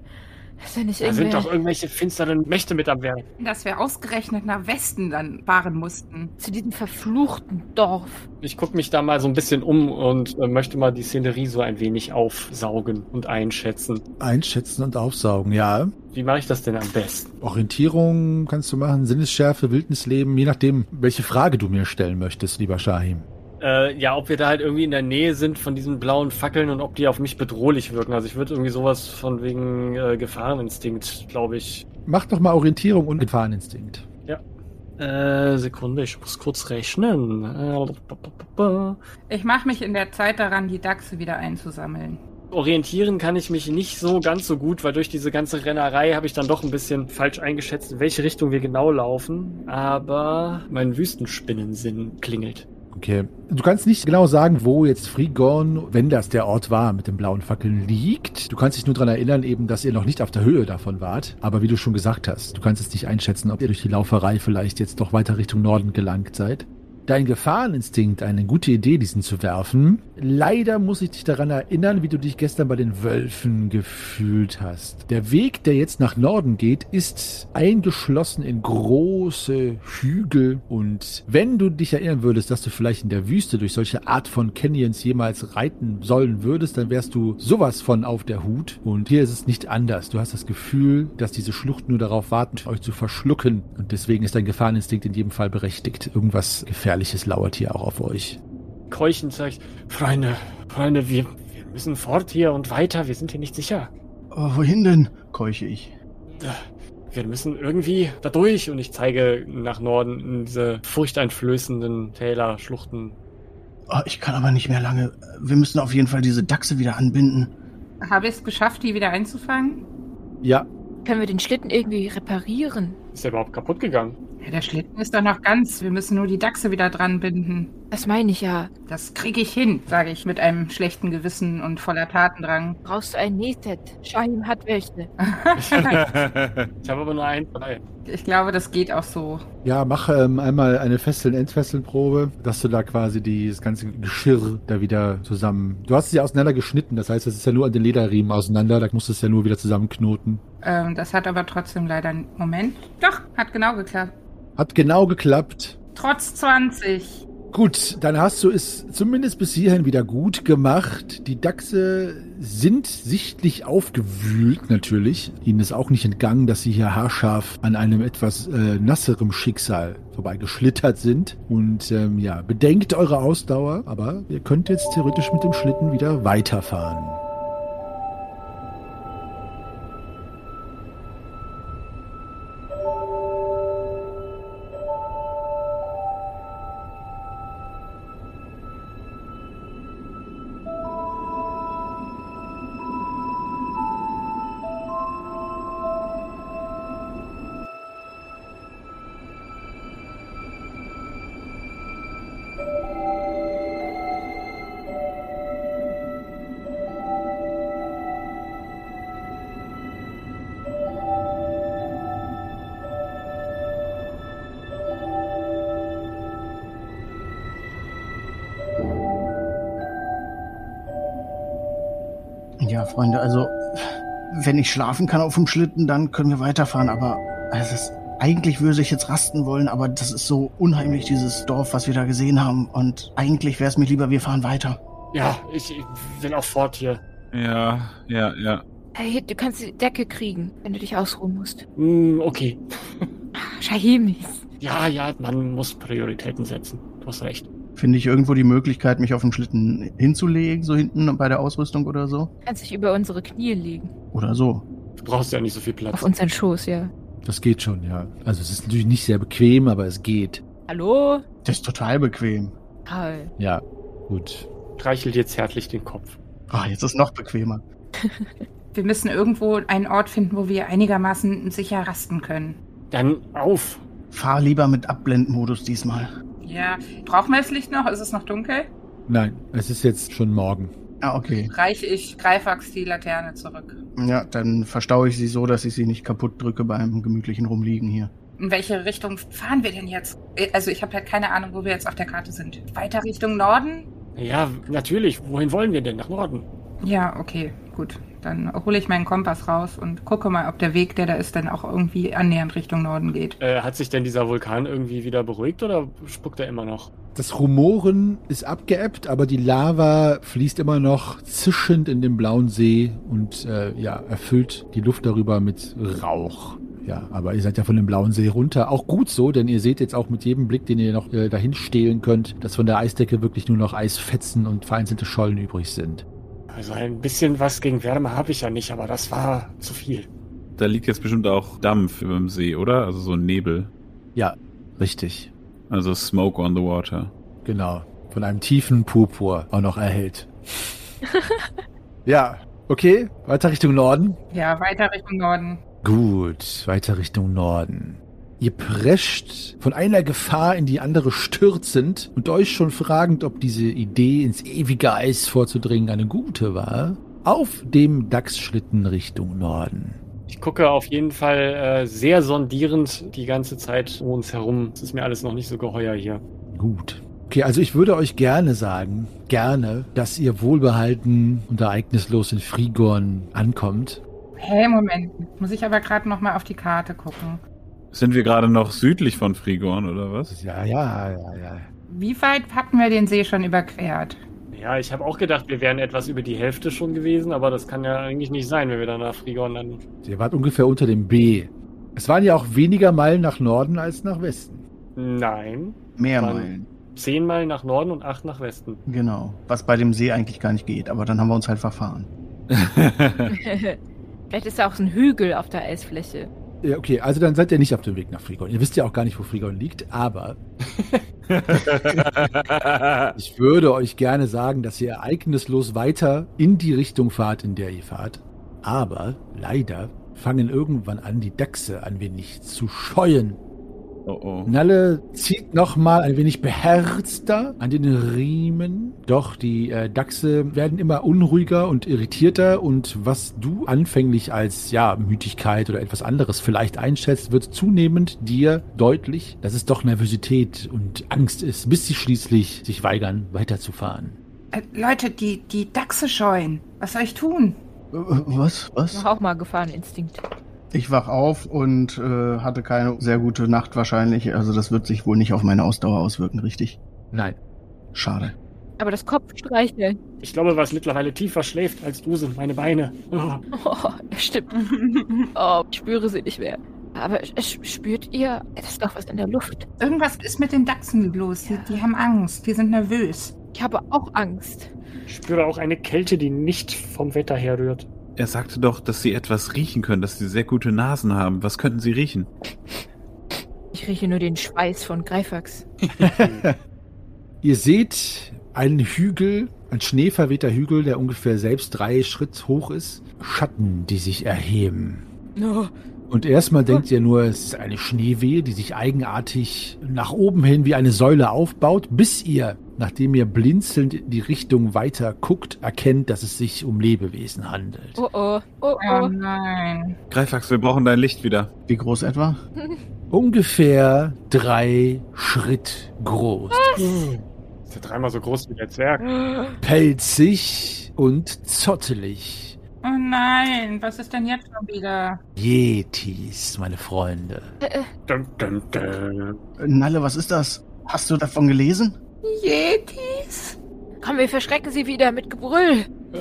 Ja nicht Da sind doch irgendwelche finsteren Mächte mit am Werk. Dass wir ausgerechnet nach Westen dann fahren mussten. zu diesem verfluchten Dorf. Ich gucke mich da mal so ein bisschen um und äh, möchte mal die Szenerie so ein wenig aufsaugen und einschätzen. Einschätzen und aufsaugen, ja. Wie mache ich das denn am besten? Orientierung kannst du machen, Sinnesschärfe, Wildnisleben, je nachdem, welche Frage du mir stellen möchtest, lieber Shahim. Äh, ja, ob wir da halt irgendwie in der Nähe sind von diesen blauen Fackeln und ob die auf mich bedrohlich wirken. Also ich würde irgendwie sowas von wegen äh, Gefahreninstinkt, glaube ich. Mach doch mal Orientierung und Gefahreninstinkt. Äh, Sekunde, ich muss kurz rechnen. Äh, Ich mache mich in der Zeit daran, die Dachse wieder einzusammeln. Orientieren kann ich mich nicht so ganz so gut, weil durch diese ganze Rennerei habe ich dann doch ein bisschen falsch eingeschätzt, in welche Richtung wir genau laufen. Aber mein Wüstenspinnensinn klingelt. Okay. Du kannst nicht genau sagen, wo jetzt Frigorn, wenn das der Ort war, mit den blauen Fackeln liegt. Du kannst dich nur daran erinnern, eben, dass ihr noch nicht auf der Höhe davon wart. Aber wie du schon gesagt hast, du kannst es nicht einschätzen, ob ihr durch die Lauferei vielleicht jetzt doch weiter Richtung Norden gelangt seid. Dein Gefahreninstinkt, eine gute Idee, diesen zu werfen. Leider muss ich dich daran erinnern, wie du dich gestern bei den Wölfen gefühlt hast. Der Weg, der jetzt nach Norden geht, ist eingeschlossen in große Hügel. Und wenn du dich erinnern würdest, dass du vielleicht in der Wüste durch solche Art von Canyons jemals reiten sollen würdest, dann wärst du sowas von auf der Hut. Und hier ist es nicht anders. Du hast das Gefühl, dass diese Schluchten nur darauf warten, euch zu verschlucken. Und deswegen ist dein Gefahreninstinkt in jedem Fall berechtigt. Irgendwas Gefährliches lauert hier auch auf euch. Keuchend sage ich, Freunde, Freunde, wir, wir müssen fort hier und weiter, wir sind hier nicht sicher. Oh, wohin denn? keuche ich. Wir müssen irgendwie da durch und ich zeige nach Norden in diese furchteinflößenden Täler, Schluchten. Oh, ich kann aber nicht mehr lange. Wir müssen auf jeden Fall diese Dachse wieder anbinden. Habe ich es geschafft, die wieder einzufangen? Ja, Können wir den Schlitten irgendwie reparieren? Ist der überhaupt kaputt gegangen? Ja, der Schlitten ist doch noch ganz. Wir müssen nur die Dachse wieder dran binden. Das meine ich ja. Das kriege ich hin, sage ich mit einem schlechten Gewissen und voller Tatendrang. Brauchst du ein Nähset? Shahim hat welche. [LAUGHS] Ich habe aber nur einen dabei. Ich glaube, das geht auch so. Ja, mach ähm, einmal eine Fesseln-Entfesseln-Probe, dass du da quasi die, das ganze Geschirr da wieder zusammen. Du hast es ja auseinander geschnitten, das heißt, das ist ja nur an den Lederriemen auseinander, da musst du es ja nur wieder zusammenknoten. Ähm, das hat aber trotzdem leider einen Moment. Doch, hat genau geklappt. Hat genau geklappt. Trotz 20. Gut, dann hast du es zumindest bis hierhin wieder gut gemacht. Die Dachse sind sichtlich aufgewühlt natürlich. Ihnen ist auch nicht entgangen, dass sie hier haarscharf an einem etwas äh, nasserem Schicksal vorbeigeschlittert sind. Und ähm, ja, bedenkt eure Ausdauer, aber ihr könnt jetzt theoretisch mit dem Schlitten wieder weiterfahren. Wenn ich schlafen kann auf dem Schlitten, dann können wir weiterfahren. Aber es ist, eigentlich würde ich jetzt rasten wollen, aber das ist so unheimlich, dieses Dorf, was wir da gesehen haben. Und eigentlich wäre es mir lieber, wir fahren weiter. Ja, ich, ich will auch fort hier. Ja, ja, ja. Hey, du kannst die Decke kriegen, wenn du dich ausruhen musst. Hm, okay. Shahim, Ja, ja, man muss Prioritäten setzen. Du hast recht. Finde ich irgendwo die Möglichkeit, mich auf dem Schlitten hinzulegen, so hinten bei der Ausrüstung oder so? Kannst dich über unsere Knie legen. Oder so. Du brauchst ja nicht so viel Platz. Auf unseren Schoß, ja. Das geht schon, ja. Also es ist natürlich nicht sehr bequem, aber es geht. Hallo? Das ist total bequem. Karl. Ja, gut. Reichelt jetzt zärtlich den Kopf. Ah, jetzt ist noch bequemer. [LAUGHS] Wir müssen irgendwo einen Ort finden, wo wir einigermaßen sicher rasten können. Dann auf. Fahr lieber mit Abblendmodus diesmal. Ja, brauchen wir das Licht noch? Ist es noch dunkel? Nein, es ist jetzt schon morgen. Ah, okay. Reiche ich Greifax die Laterne zurück. Ja, dann verstaue ich sie so, dass ich sie nicht kaputt drücke beim gemütlichen Rumliegen hier. In welche Richtung fahren wir denn jetzt? Äh, Also ich habe halt keine Ahnung, wo wir jetzt auf der Karte sind. Weiter Richtung Norden? Ja, natürlich. Wohin wollen wir denn? Nach Norden. Ja, okay, gut. Dann hole ich meinen Kompass raus und gucke mal, ob der Weg, der da ist, dann auch irgendwie annähernd Richtung Norden geht. Äh, hat sich denn dieser Vulkan irgendwie wieder beruhigt oder spuckt er immer noch? Das Rumoren ist abgeebbt, aber die Lava fließt immer noch zischend in den blauen See und äh, ja, erfüllt die Luft darüber mit Rauch. Ja, aber ihr seid ja von dem blauen See runter. Auch gut so, denn ihr seht jetzt auch mit jedem Blick, den ihr noch äh, dahin stehlen könnt, dass von der Eisdecke wirklich nur noch Eisfetzen und vereinzelte Schollen übrig sind. Also ein bisschen was gegen Wärme habe ich ja nicht, aber das war zu viel. Da liegt jetzt bestimmt auch Dampf über dem See, oder? Also so ein Nebel. Ja, richtig. Also Smoke on the Water. Genau. Von einem tiefen Purpur auch noch erhellt. [LAUGHS] ja, okay. Weiter Richtung Norden. Ja, weiter Richtung Norden. Gut, weiter Richtung Norden. Ihr prescht von einer Gefahr in die andere stürzend und euch schon fragend, ob diese Idee ins ewige Eis vorzudringen eine gute war, auf dem Dachsschlitten Richtung Norden. Ich gucke auf jeden Fall äh, sehr sondierend die ganze Zeit um uns herum. Es ist mir alles noch nicht so geheuer hier. Gut. Okay, also ich würde euch gerne sagen, gerne, dass ihr wohlbehalten und ereignislos in Frigorn ankommt. Hey, Moment. Muss ich aber gerade noch mal auf die Karte gucken. Sind wir gerade noch südlich von Frigorn, oder was? Ja, ja, ja, ja. Wie weit hatten wir den See schon überquert? Ja, ich habe auch gedacht, wir wären etwas über die Hälfte schon gewesen, aber das kann ja eigentlich nicht sein, wenn wir dann nach Frigorn landen. Ihr wart ungefähr unter dem B. Es waren ja auch weniger Meilen nach Norden als nach Westen. Nein. Mehr. Meilen. Zehn Meilen nach Norden und acht nach Westen. Genau. Was bei dem See eigentlich gar nicht geht, aber dann haben wir uns halt verfahren. [LAUGHS] [LAUGHS] Vielleicht ist da auch so ein Hügel auf der Eisfläche. Ja, okay, also dann seid ihr nicht auf dem Weg nach Frigorn. Ihr wisst ja auch gar nicht, wo Frigorn liegt, aber [LAUGHS] ich würde euch gerne sagen, dass ihr ereignislos weiter in die Richtung fahrt, in der ihr fahrt. Aber leider fangen irgendwann an, die Dachse ein wenig zu scheuen. Oh oh. Nalle zieht nochmal ein wenig beherzter an den Riemen. Doch die äh, Dachse werden immer unruhiger und irritierter und was du anfänglich als ja Müdigkeit oder etwas anderes vielleicht einschätzt, wird zunehmend dir deutlich, dass es doch Nervosität und Angst ist, bis sie schließlich sich weigern, weiterzufahren. Äh, Leute, die, die Dachse scheuen. Was soll ich tun? Äh, Was? Was? Mach auch mal Gefahreninstinkt. Ich wach auf und äh, hatte keine sehr gute Nacht wahrscheinlich. Also das wird sich wohl nicht auf meine Ausdauer auswirken, richtig? Nein. Schade. Aber das Kopfstreicheln. Ich glaube, was mittlerweile tiefer schläft als du, sind meine Beine. Oh. [LAUGHS] Oh, das stimmt. [LAUGHS] Oh, ich spüre sie nicht mehr. Aber es- spürt ihr? Das ist doch was in der Luft. Irgendwas ist mit den Dachsen los. Die, die haben Angst. Die sind nervös. Ich habe auch Angst. Ich spüre auch eine Kälte, die nicht vom Wetter herrührt. Er sagte doch, dass sie etwas riechen können, dass sie sehr gute Nasen haben. Was könnten sie riechen? Ich rieche nur den Schweiß von Greifax. [LAUGHS] Ihr seht einen Hügel, ein schneeverwehter Hügel, der ungefähr selbst drei Schritt hoch ist. Schatten, die sich erheben. Oh, Und erstmal denkt ihr nur, es ist eine Schneewehe, die sich eigenartig nach oben hin wie eine Säule aufbaut, bis ihr, nachdem ihr blinzelnd in die Richtung weiter guckt, erkennt, dass es sich um Lebewesen handelt. oh, oh, oh, Oh oh. nein. Greifax, wir brauchen dein Licht wieder. Wie groß etwa? [LAUGHS] Ungefähr drei Schritt groß. Ist ja dreimal so groß wie der Zwerg. [GASPS] Pelzig und zottelig. Oh nein. Was ist denn jetzt schon wieder? Yetis, meine Freunde. Dum, dum, dum. Nalle, was ist das? Hast du davon gelesen? Yetis? Komm, wir verschrecken sie wieder mit Gebrüll. Ich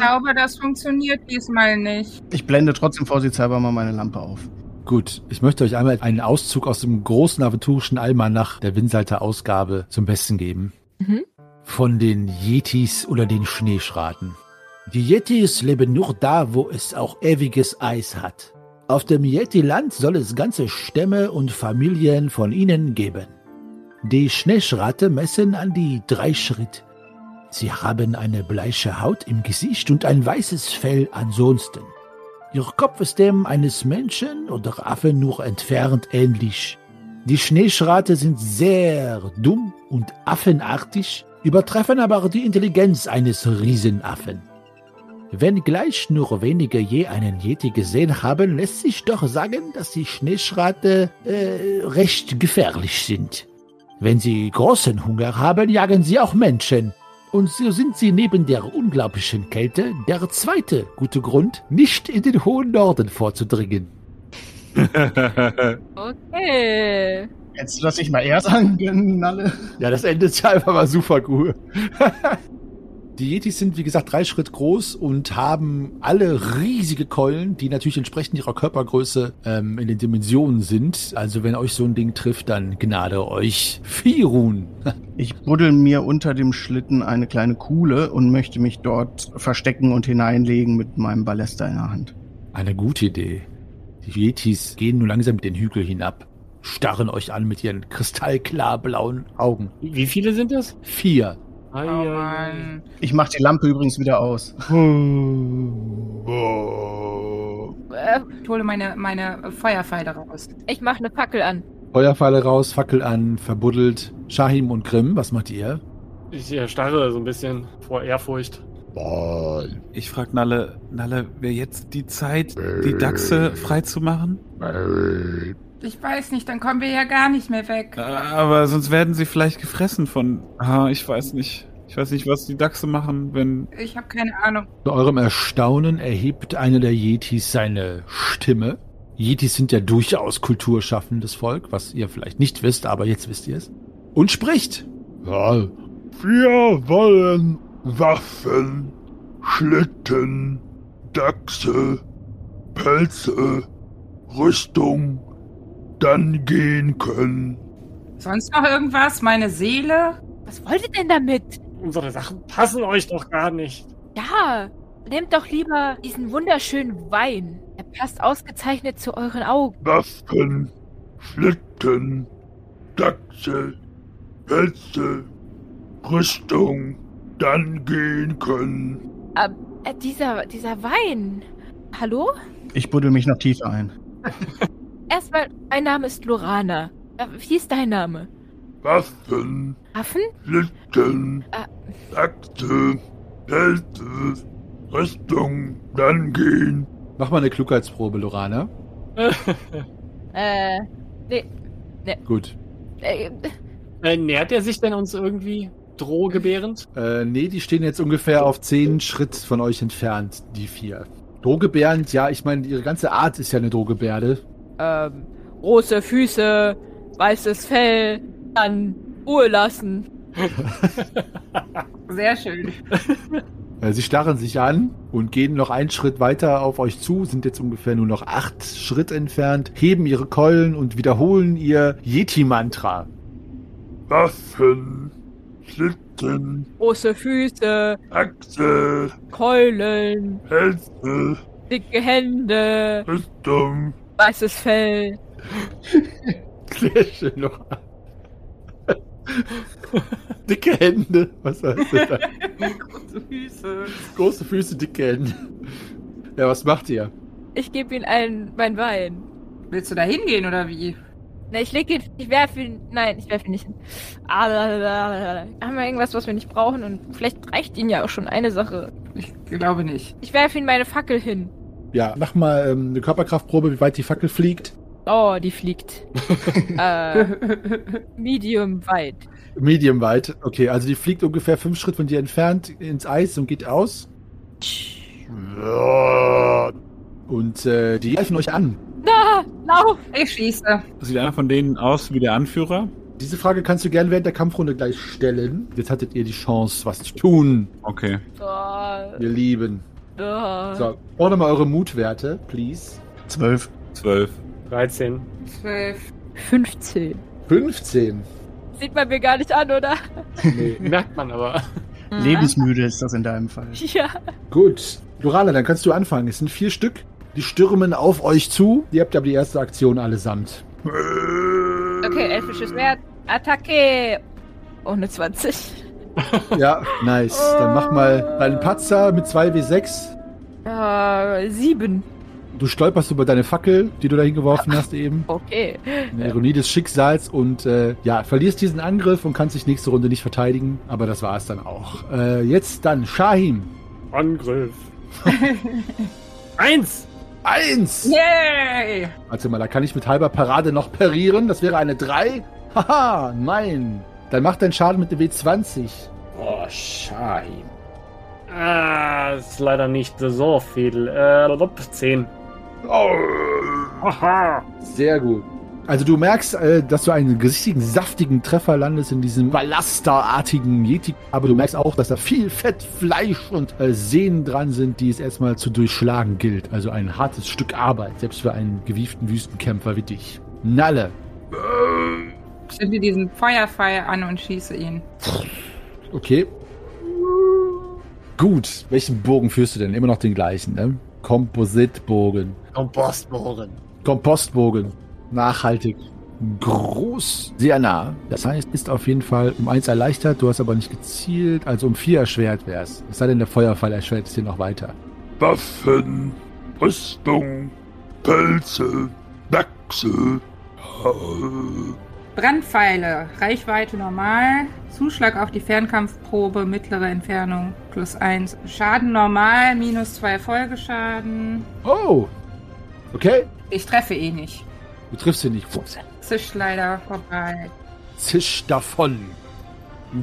glaube, das funktioniert diesmal nicht. Ich blende trotzdem vorsichtshalber mal meine Lampe auf. Gut, ich möchte euch einmal einen Auszug aus dem großen aventurischen Almanach der Winsalter Ausgabe zum Besten geben. Mhm. Von den Yetis oder den Schneeschraten. Die Yetis leben nur da, wo es auch ewiges Eis hat. Auf dem Yeti-Land soll es ganze Stämme und Familien von ihnen geben. Die Schneeschrate messen an die drei Schritt. Sie haben eine bleiche Haut im Gesicht und ein weißes Fell ansonsten. Ihr Kopf ist dem eines Menschen oder Affen nur entfernt ähnlich. Die Schneeschrate sind sehr dumm und affenartig, übertreffen aber die Intelligenz eines Riesenaffen. Wenngleich nur wenige je einen Yeti gesehen haben, lässt sich doch sagen, dass die Schneeschrate äh, recht gefährlich sind. Wenn sie großen Hunger haben, jagen sie auch Menschen. Und so sind sie neben der unglaublichen Kälte der zweite gute Grund, nicht in den hohen Norden vorzudringen. [LAUGHS] Okay. Jetzt lass ich mal eher sagen, Nalle. Ja, das endet ja einfach mal super cool. [LAUGHS] Die Yetis sind, wie gesagt, drei Schritt groß und haben alle riesige Keulen, die natürlich entsprechend ihrer Körpergröße ähm, in den Dimensionen sind. Also wenn euch so ein Ding trifft, dann gnade euch. [LAUGHS] Firun. Ich buddel mir unter dem Schlitten eine kleine Kuhle und möchte mich dort verstecken und hineinlegen mit meinem Ballester in der Hand. Eine gute Idee. Die Yetis gehen nun langsam den Hügel hinab, starren euch an mit ihren kristallklar blauen Augen. Wie wie viele sind das? Vier. Ai, Oh. Mann. Ich mache die Lampe übrigens wieder aus. [LAUGHS] Äh, Ich hole meine, meine Feuerpfeile raus. ich mache eine Fackel an. Feuerpfeile raus, Fackel an, verbuddelt. Shahim und Grimm, was macht ihr? Ich erstarre so ein bisschen vor Ehrfurcht. Ich frag Nalle, Nalle, wäre jetzt die Zeit, die Dachse freizumachen? Ich weiß nicht, dann kommen wir ja gar nicht mehr weg. Aber sonst werden sie vielleicht gefressen von. Ah, ich weiß nicht. Ich weiß nicht, was die Dachse machen, wenn. Ich habe keine Ahnung. Zu eurem Erstaunen erhebt einer der Yetis seine Stimme. Yetis sind ja durchaus kulturschaffendes Volk, was ihr vielleicht nicht wisst, aber jetzt wisst ihr es. Und spricht. Ja, wir wollen Waffen, Schlitten, Dachse, Pelze, Rüstung, dann gehen können. Sonst noch irgendwas? Meine Seele? Was wollt ihr denn damit? Unsere Sachen passen euch doch gar nicht. Ja, nehmt doch lieber diesen wunderschönen Wein. Er passt ausgezeichnet zu euren Augen. Waffen, Schlitten, Dachse, Pelze, Rüstung, dann gehen können. Äh, dieser, dieser Wein. Hallo? Ich buddel mich noch tiefer ein. [LAUGHS] Erstmal, mein Name ist Lorana. Äh, Wie ist dein Name? Waffen, Affen? Schlitten, Äh. Dachse, Pelze, Rüstung, dann gehen. Mach mal eine Klugheitsprobe, Lorana. [LAUGHS] Äh, nee. Gut. Äh, Äh, nähert er sich denn uns irgendwie drohgebärend? Äh, nee, die stehen jetzt ungefähr auf zehn Schritt von euch entfernt, die vier. Drohgebärend, ja, ich meine, ihre ganze Art ist ja eine Drohgebärde. Ähm, große Füße, weißes Fell, dann Ruhe lassen. [LAUGHS] Sehr schön. Äh, Sie starren sich an und gehen noch einen Schritt weiter auf euch zu, sind jetzt ungefähr nur noch acht Schritt entfernt, heben ihre Keulen und wiederholen ihr Yeti-Mantra. Waffen, Schlitten, Große Füße, Achse, Keulen, Pelze, dicke Hände, Rüstung, weißes Fell. [LAUGHS] Sehr schön noch. [LAUGHS] dicke Hände. Was heißt das? da? Große Füße. Große Füße, dicke Hände. Ja, was macht ihr? Ich gebe ihm allen mein Wein. Willst du da hingehen oder wie? Na, ich lege ihn, ich werfe ihn, nein, ich werfe ihn nicht hin. Ah. Haben wir irgendwas, was wir nicht brauchen und vielleicht reicht ihnen ja auch schon eine Sache. Ich glaube nicht. Ich werfe ihm meine Fackel hin. Ja, mach mal ähm, eine Körperkraftprobe, wie weit die Fackel fliegt. Oh, die fliegt. [LAUGHS] äh, medium weit. Medium weit. Okay, also die fliegt ungefähr fünf Schritt von dir entfernt ins Eis und geht aus. Und äh, die greifen euch an. Na, lauf! Ich schieße. Sieht einer von denen aus wie der Anführer? Diese Frage kannst du gerne während der Kampfrunde gleich stellen. Jetzt hattet ihr die Chance, was zu tun, Okay. Oh, ihr Lieben. Oh. So, ordne mal eure Mutwerte, please. Zwölf. Zwölf. 13. 12. 15. 15. Sieht man mir gar nicht an, oder? Nee, merkt man aber. Lebensmüde ist das in deinem Fall. [LAUGHS] Ja. Gut. Lorana, dann kannst du anfangen. Es sind vier Stück. Die stürmen auf euch zu. Ihr habt aber die erste Aktion allesamt. Okay, elfisches Schwert. Attacke. Ohne 20. Ja, nice. Dann mach mal deinen Patzer mit 2W6. Äh, 7. Du stolperst über deine Fackel, die du da hingeworfen hast eben. Okay. Eine Ironie des Schicksals und äh, ja, verlierst diesen Angriff und kannst dich nächste Runde nicht verteidigen. Aber das war es dann auch. Äh, jetzt dann Shahim. Angriff. [LAUGHS] Eins! Eins! Yay! Warte mal, da kann ich mit halber Parade noch parieren. Das wäre eine 3. Haha, nein. Dann macht dein Schaden mit dem W20. Oh, Shahim. Ah, ist leider nicht so viel. Äh, 10. Haha. Sehr gut. Also du merkst, äh, dass du einen richtigen, saftigen Treffer landest in diesem Ballasterartigen Yeti. Aber du merkst auch, dass da viel Fett, Fleisch und äh, Sehnen dran sind, die es erstmal zu durchschlagen gilt. Also ein hartes Stück Arbeit, selbst für einen gewieften Wüstenkämpfer wie dich. Nalle. Ich zünde diesen Feuerpfeil an und schieße ihn. Okay. Gut. Welchen Bogen führst du denn? Immer noch den gleichen, ne? Kompositbogen. Kompostbohren. Kompostbogen. Nachhaltig. Groß. Sehr nah. Das heißt, ist auf jeden Fall um eins erleichtert. Du hast aber nicht gezielt. Also um vier erschwert wär's. Es sei denn, der Feuerfall erschwert es dir noch weiter. Waffen, Rüstung, Pelze, Wechsel. Brandpfeile, Reichweite normal, Zuschlag auf die Fernkampfprobe, mittlere Entfernung plus 1. Schaden normal, minus 2 Folgeschaden. Oh. Okay. Ich treffe eh nicht. Du triffst ihn nicht. Zisch leider vorbei. Zisch davon.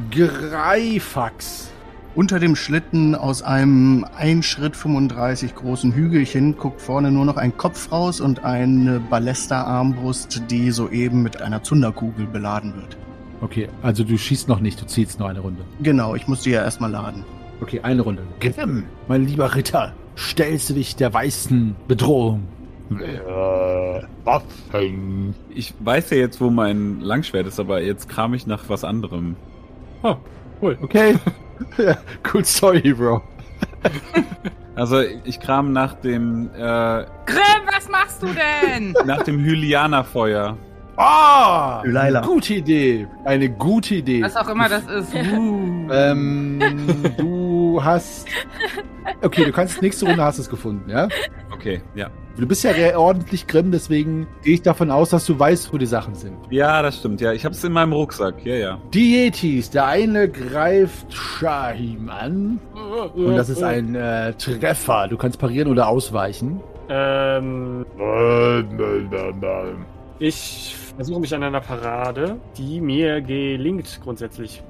Greifax. Unter dem Schlitten aus einem 1 Schritt 35 großen Hügelchen guckt vorne nur noch ein Kopf raus und eine Ballesta-Armbrust, die soeben mit einer Zunderkugel beladen wird. Okay, also du schießt noch nicht, du ziehst nur eine Runde. Genau, ich muss die ja erstmal laden. Okay, eine Runde. Grimm, mein lieber Ritter, stellst du dich der weißen Bedrohung? Äh, Waffen. Ich weiß ja jetzt, wo mein Langschwert ist, aber jetzt kram ich nach was anderem. Oh, cool. Okay. [LAUGHS] ja, cool Story, Bro. [LAUGHS] Also ich kram nach dem äh, Grimm, was machst du denn? [LAUGHS] nach dem Hylianerfeuer. Ah! Laila. Gute Idee. Eine gute Idee. was auch immer das ist. Uh. Ähm, du hast. Okay, du kannst nächste Runde hast es gefunden, ja? Okay, ja. Du bist ja ordentlich grimm, deswegen gehe ich davon aus, dass du weißt, wo die Sachen sind. Ja, das stimmt. Ja, ich hab's in meinem Rucksack. Ja, ja. Die Yetis, der eine greift Shahim an. Und das ist ein äh, Treffer. Du kannst parieren oder ausweichen. Ähm, Nein, nein, nein, nein. ich versuche mich an einer Parade, die mir gelingt grundsätzlich.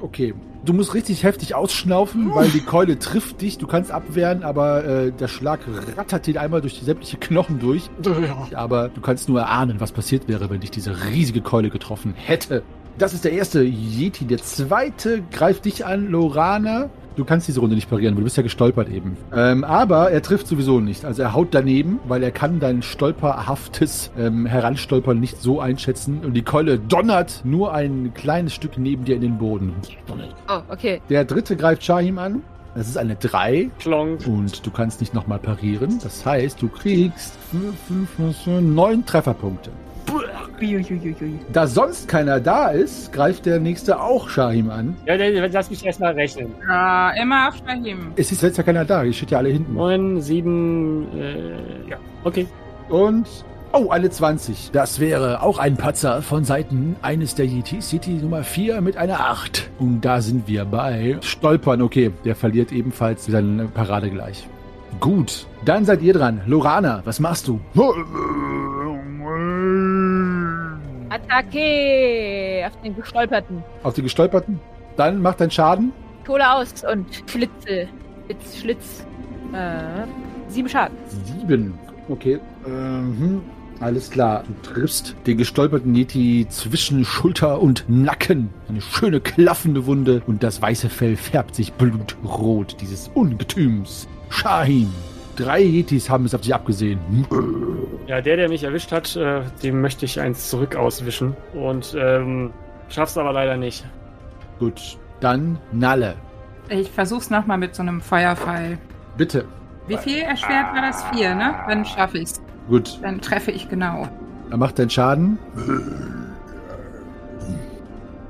Okay. Du musst richtig heftig ausschnaufen, weil die Keule trifft dich. Du kannst abwehren, aber äh, der Schlag rattert dir einmal durch die sämtliche Knochen durch. Aber du kannst nur erahnen, was passiert wäre, wenn dich diese riesige Keule getroffen hätte. Das ist der erste Yeti. Der zweite greift dich an, Lorana. Du kannst diese Runde nicht parieren, weil du bist ja gestolpert eben. Ähm, aber er trifft sowieso nicht. Also er haut daneben, weil er kann dein stolperhaftes ähm, Heranstolpern nicht so einschätzen. Und die Keule donnert nur ein kleines Stück neben dir in den Boden. Oh, okay. Der dritte greift Shahim an. Das ist eine 3. Klonk. Und du kannst nicht nochmal parieren. Das heißt, du kriegst 9 Trefferpunkte. Da sonst keiner da ist, greift der nächste auch Shahim an. Ja, lass mich erstmal rechnen. Ja, immer auf Shahim. Es ist jetzt ja keiner da, die steht ja alle hinten. 9, 7, äh, ja, okay. Und. Oh, eine 20. Das wäre auch ein Patzer von Seiten eines der Yetis. Yeti Nummer 4 mit einer 8. Und da sind wir bei Stolpern. Okay, der verliert ebenfalls seine Parade gleich. Gut, dann seid ihr dran. Lorana, was machst du? Attacke auf den Gestolperten. Auf die Gestolperten? Dann macht dein Schaden. Hole aus und schlitze. Schlitz, Schlitz. Äh, sieben Schaden. Sieben. Okay. Mhm. Alles klar. Du triffst den gestolperten Yeti zwischen Schulter und Nacken. Eine schöne klaffende Wunde und das weiße Fell färbt sich blutrot dieses Ungetüms. Shahim. Drei Yetis haben es auf dich abgesehen. Ja, der, der mich erwischt hat, äh, dem möchte ich eins zurück auswischen. Und ähm, schaff's aber leider nicht. Gut, dann Nalle. Ich versuch's nochmal mit so einem Feuerpfeil. Bitte. Wie viel erschwert war das? Vier, ne? Dann schaffe ich's. Gut, Dann treffe ich genau. er macht deinen Schaden.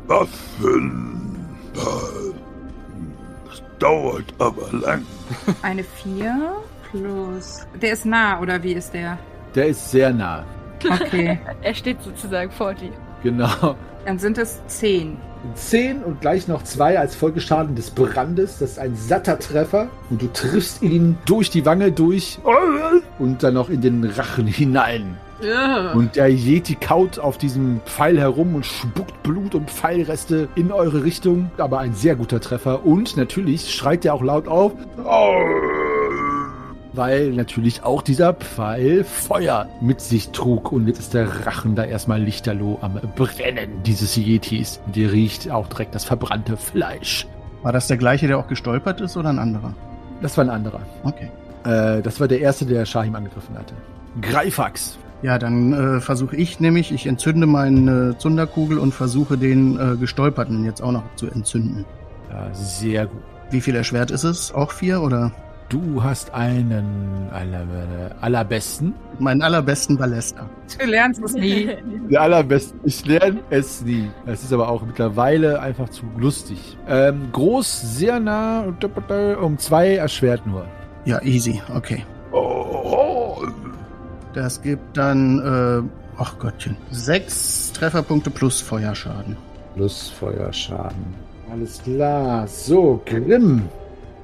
Waffen. Das dauert aber lang. Eine vier plus. Der ist nah, oder wie ist der? Der ist sehr nah. Okay. [LAUGHS] Er steht sozusagen vor dir. Genau. Dann sind es zehn. 10 und gleich noch 2 als Folgeschaden des Brandes. Das ist ein satter Treffer. Und du triffst ihn durch die Wange durch und dann noch in den Rachen hinein. Und der Yeti kaut auf diesem Pfeil herum und spuckt Blut und Pfeilreste in eure Richtung. Aber ein sehr guter Treffer. Und natürlich schreit er auch laut auf. Weil natürlich auch dieser Pfeil Feuer mit sich trug. Und jetzt ist der Rachen da erstmal lichterloh am Brennen dieses Yetis. Und ihr riecht auch direkt das verbrannte Fleisch. War das der gleiche, der auch gestolpert ist oder ein anderer? Das war ein anderer. Okay. Äh, das war der erste, der Shahim angegriffen hatte. Greifax. Ja, dann äh, versuche ich nämlich, ich entzünde meine Zunderkugel und versuche den äh, Gestolperten jetzt auch noch zu entzünden. Ja, sehr gut. Wie viel erschwert ist es? Auch vier oder? Du hast einen aller, allerbesten. Meinen allerbesten Ballester. Du lernst es nie. [LAUGHS] Der allerbesten. Ich lerne es nie. Es ist aber auch mittlerweile einfach zu lustig. Ähm, groß, sehr nah, um zwei erschwert nur. Ja, easy. Okay. Das gibt dann, äh, ach Gottchen, sechs Trefferpunkte plus Feuerschaden. Plus Feuerschaden. Alles klar. So, Grimm.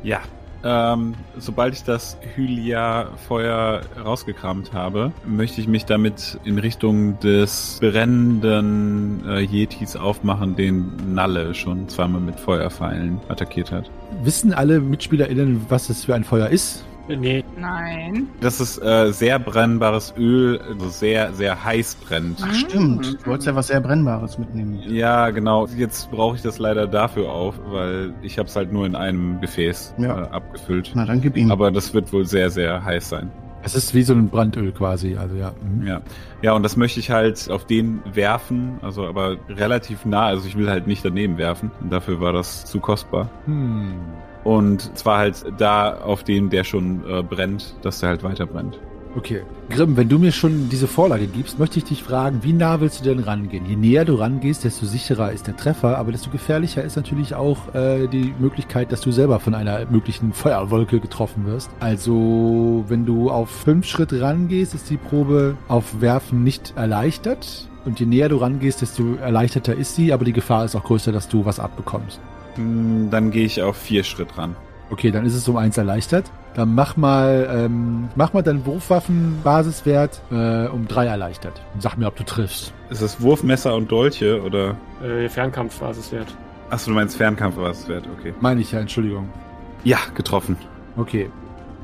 Ja. Ähm, sobald ich das Hylia-Feuer rausgekramt habe, möchte ich mich damit in Richtung des brennenden äh, Yetis aufmachen, den Nalle schon zweimal mit Feuerpfeilen attackiert hat. Wissen alle MitspielerInnen, was das für ein Feuer ist? Nee, Nein. Das ist äh, sehr brennbares Öl, also sehr, sehr heiß brennt. Ach stimmt, du wolltest ja was sehr Brennbares mitnehmen. Ja, genau. Jetzt brauche ich das leider dafür auf, weil ich habe es halt nur in einem Gefäß Ja. äh, abgefüllt. Na, dann gib ihm. Aber das wird wohl sehr, sehr heiß sein. Es ist wie so ein Brandöl quasi. Also ja. mhm. Ja. Ja, und das möchte ich halt auf den werfen, also aber relativ nah. Also ich will halt nicht daneben werfen. Und dafür war das zu kostbar. Hm. Und zwar halt da auf den, der schon äh, brennt, dass der halt weiter brennt. Okay. Grimm, wenn du mir schon diese Vorlage gibst, möchte ich dich fragen, wie nah willst du denn rangehen? Je näher du rangehst, desto sicherer ist der Treffer, aber desto gefährlicher ist natürlich auch äh, die Möglichkeit, dass du selber von einer möglichen Feuerwolke getroffen wirst. Also, wenn du auf fünf Schritt rangehst, ist die Probe auf Werfen nicht erleichtert. Und je näher du rangehst, desto erleichterter ist sie, aber die Gefahr ist auch größer, dass du was abbekommst. Dann gehe ich auf vier Schritt ran. Okay, dann ist es um eins erleichtert. Dann mach mal, ähm, mach mal deinen Wurfwaffen-Basiswert äh, um drei erleichtert. Sag mir, ob du triffst. Ist es Wurfmesser und Dolche oder? äh, Fernkampf war es wert. Achso, du meinst Fernkampf war es wert, okay. Meine ich ja, Entschuldigung. Ja, getroffen. Okay.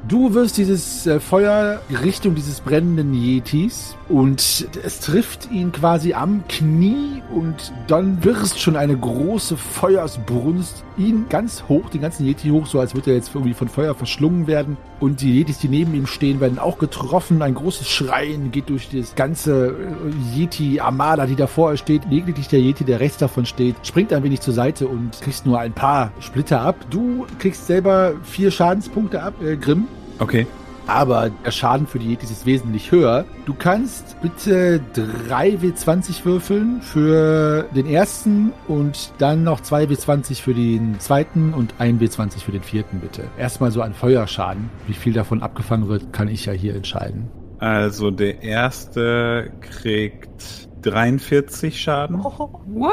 Du wirst dieses äh, Feuer Richtung dieses brennenden Yetis und es trifft ihn quasi am Knie und dann wirst schon eine große Feuersbrunst ihn ganz hoch, den ganzen Yeti hoch, so als würde er jetzt irgendwie von Feuer verschlungen werden. Und die Yetis, die neben ihm stehen, werden auch getroffen. Ein großes Schreien geht durch das ganze äh, Yeti-Armada, die davor steht. Lediglich der Yeti, der rechts davon steht, springt ein wenig zur Seite und kriegst nur ein paar Splitter ab. Du kriegst selber vier Schadenspunkte ab, äh, Grimm. Okay. Aber der Schaden für die Yetis ist wesentlich höher. Du kannst bitte 3 W20 würfeln für den ersten und dann noch 2 W20 für den zweiten und 1 W20 für den vierten, bitte. Erstmal so an Feuerschaden. Wie viel davon abgefangen wird, kann ich ja hier entscheiden. Also der erste kriegt 43 Schaden. [LAUGHS] What?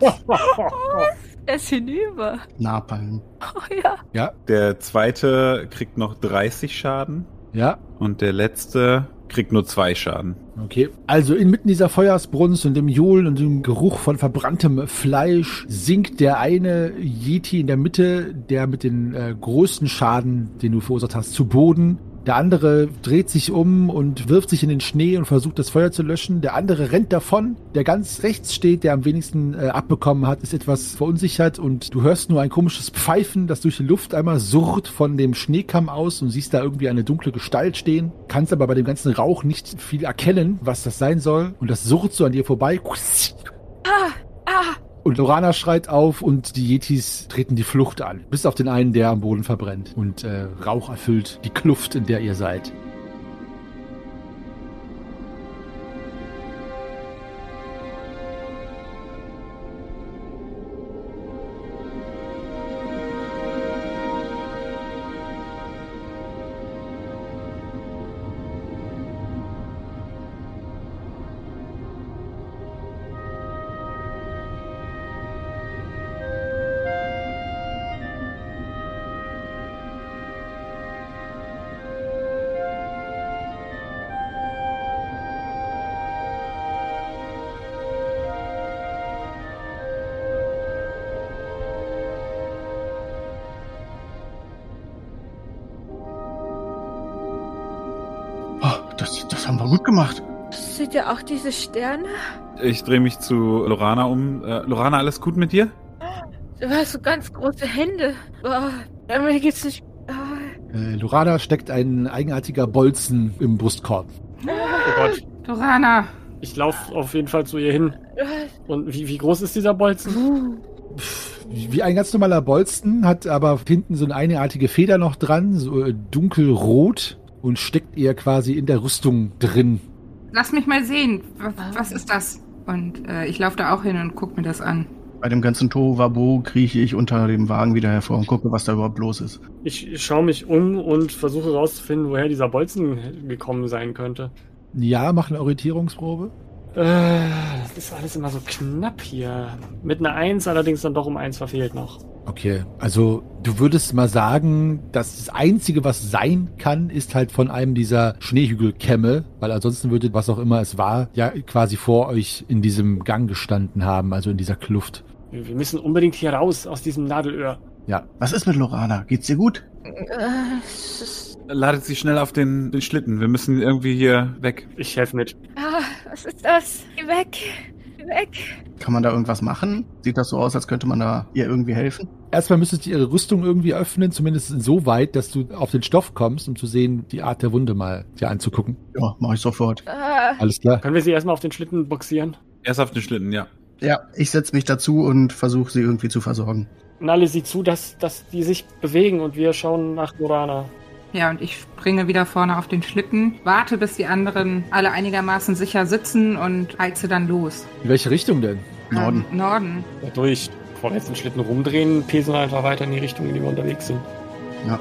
[LAUGHS] [LAUGHS] Er ist hinüber. Napalm. Oh ja. Ja, Der zweite kriegt noch 30 Schaden. ja, Und der letzte kriegt nur zwei Schaden. Okay. Also inmitten dieser Feuersbrunst und dem Johlen und dem Geruch von verbranntem Fleisch sinkt der eine Yeti in der Mitte, der mit den äh, größten Schaden, den du verursacht hast, zu Boden. Der andere dreht sich um und wirft sich in den Schnee und versucht das Feuer zu löschen. Der andere rennt davon. Der ganz rechts steht, der am wenigsten äh, abbekommen hat, ist etwas verunsichert und du hörst nur ein komisches Pfeifen, das durch die Luft einmal surrt von dem Schneekamm aus und siehst da irgendwie eine dunkle Gestalt stehen. Kannst aber bei dem ganzen Rauch nicht viel erkennen, was das sein soll. Und das surrt so an dir vorbei. Ah. Und Lorana schreit auf und die Yetis treten die Flucht an. Bis auf den einen, der am Boden verbrennt. Und äh, Rauch erfüllt die Kluft, in der ihr seid. Gut gemacht. Seht ihr auch diese Sterne? Ich drehe mich zu Lorana um. Äh, Lorana, alles gut mit dir? Du hast so ganz große Hände. Boah, mir geht's nicht. Ah. Äh, Lorana steckt ein eigenartiger Bolzen im Brustkorb. Oh Gott. Dorana, Ich laufe auf jeden Fall zu ihr hin. Und wie, wie groß ist dieser Bolzen? Wie ein ganz normaler Bolzen, hat aber hinten so eine eigenartige Feder noch dran, so äh, dunkelrot und steckt ihr quasi in der Rüstung drin. lass mich mal sehen. Was, was ist das? Und äh, ich laufe da auch hin und guck mir das an. Bei dem ganzen Tohuwabo krieche ich unter dem Wagen wieder hervor und gucke, was da überhaupt los ist. Ich schaue mich um und versuche herauszufinden, woher dieser Bolzen gekommen sein könnte. Ja, mach eine Orientierungsprobe. Äh, das ist alles immer so knapp hier. Mit einer Eins allerdings dann doch um eins verfehlt noch. Okay, also du würdest mal sagen, dass das Einzige, was sein kann, ist halt von einem dieser Schneehügelkämme, weil ansonsten würde, was auch immer es war, ja quasi vor euch in diesem Gang gestanden haben, also in dieser Kluft. Wir müssen unbedingt hier raus aus diesem Nadelöhr. Ja, Was ist mit Lorana? Geht's dir gut? Äh, Ladet sie schnell auf den, den Schlitten. Wir müssen irgendwie hier weg. Ich helfe mit. Ah, was ist das? Geh weg. Weg. Kann man da irgendwas machen? Sieht das so aus, als könnte man da ihr irgendwie helfen? erstmal müsstest du ihre Rüstung irgendwie öffnen, zumindest insoweit, dass du auf den Stoff kommst, um zu sehen, die Art der Wunde mal dir anzugucken. Ja, mache ich sofort. Ah, Alles klar. Können wir sie erstmal auf den Schlitten boxieren? Erst auf den Schlitten, ja. Ja, ich setze mich dazu und versuche sie irgendwie zu versorgen. Nalle sieh zu, dass, dass die sich bewegen und wir schauen nach Lorana. Ja, und ich springe wieder vorne auf den Schlitten, warte, bis die anderen alle einigermaßen sicher sitzen und heize dann los. In welche Richtung denn? Norden. Ähm, Norden. Dadurch, den Schlitten rumdrehen, pesen wir einfach weiter in die Richtung, in die wir unterwegs sind. Ja.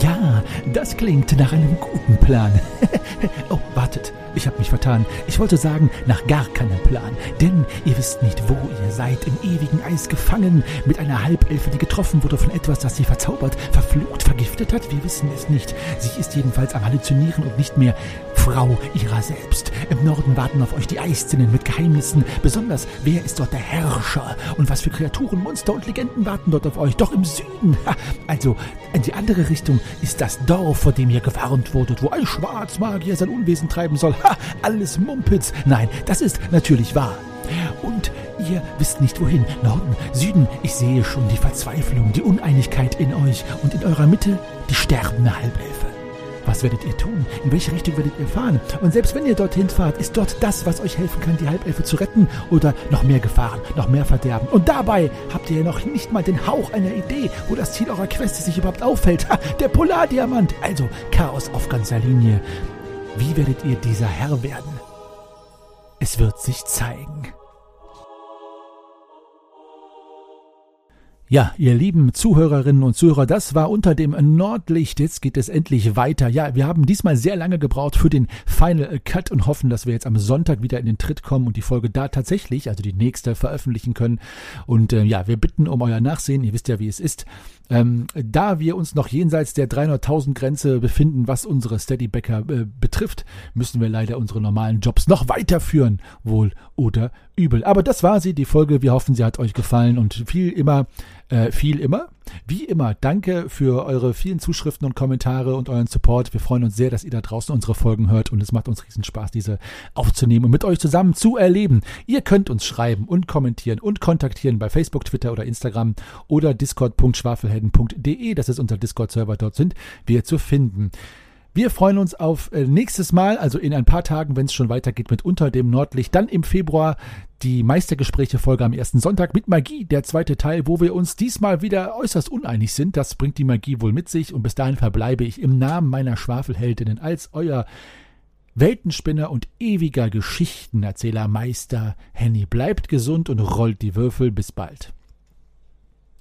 Ja, das klingt nach einem guten Plan. [LAUGHS] oh, wartet, ich habe mich vertan. Ich wollte sagen, nach gar keinem Plan. Denn ihr wisst nicht, wo ihr seid, im ewigen Eis gefangen, mit einer Halbelfe, die getroffen wurde von etwas, das sie verzaubert, verflucht, vergiftet hat. Wir wissen es nicht. Sie ist jedenfalls am Halluzinieren und nicht mehr Frau ihrer selbst. Im Norden warten auf euch die Eiszinnen mit Geheimnissen. Besonders, wer ist dort der Herrscher? Und was für Kreaturen, Monster und Legenden warten dort auf euch? Doch im Süden. Also, in die andere Richtung ist das Dorf, vor dem ihr gewarnt wurdet, wo ein Schwarzmagier sein Unwesen treiben soll. Ha, alles Mumpitz. Nein, das ist natürlich wahr. Und ihr wisst nicht wohin. Norden, Süden, ich sehe schon die Verzweiflung, die Uneinigkeit in euch und in eurer Mitte die sterbende Halbelfe. Was werdet ihr tun? In welche Richtung werdet ihr fahren? Und selbst wenn ihr dorthin fahrt, ist dort das, was euch helfen kann, die Halbelfe zu retten oder noch mehr Gefahren, noch mehr Verderben. Und dabei habt ihr ja noch nicht mal den Hauch einer Idee, wo das Ziel eurer Quest sich überhaupt auffällt. Ha, der Polardiamant. Also Chaos auf ganzer Linie. Wie werdet ihr dieser Herr werden? Es wird sich zeigen. Ja, ihr lieben Zuhörerinnen und Zuhörer, das war unter dem Nordlicht. Jetzt geht es endlich weiter. Ja, wir haben diesmal sehr lange gebraucht für den Final Cut und hoffen, dass wir jetzt am Sonntag wieder in den Tritt kommen und die Folge da tatsächlich, also die nächste, veröffentlichen können. Und äh, ja, wir bitten um euer Nachsehen. Ihr wisst ja, wie es ist. Ähm, da wir uns noch jenseits der 300.000 Grenze befinden, was unsere Steadybacker äh, betrifft, müssen wir leider unsere normalen Jobs noch weiterführen, wohl oder übel. Aber das war sie, die Folge. Wir hoffen, sie hat euch gefallen und viel immer, äh, viel immer, wie immer, danke für eure vielen Zuschriften und Kommentare und euren Support. Wir freuen uns sehr, dass ihr da draußen unsere Folgen hört und es macht uns riesen Spaß, diese aufzunehmen und mit euch zusammen zu erleben. Ihr könnt uns schreiben und kommentieren und kontaktieren bei Facebook, Twitter oder Instagram oder discord.schwafelhelden.de. Das ist unser Discord-Server. Dort sind wir zu finden. Wir freuen uns auf äh, nächstes Mal, also in ein paar Tagen, wenn es schon weitergeht mit Unter dem Nordlicht. Dann im Februar die Meistergespräche-Folge am ersten Sonntag mit Magie, der zweite Teil, wo wir uns diesmal wieder äußerst uneinig sind. Das bringt die Magie wohl mit sich und bis dahin verbleibe ich im Namen meiner Schwafelheldinnen als euer Weltenspinner und ewiger Geschichtenerzähler Meister Henny. Bleibt gesund und rollt die Würfel. Bis bald.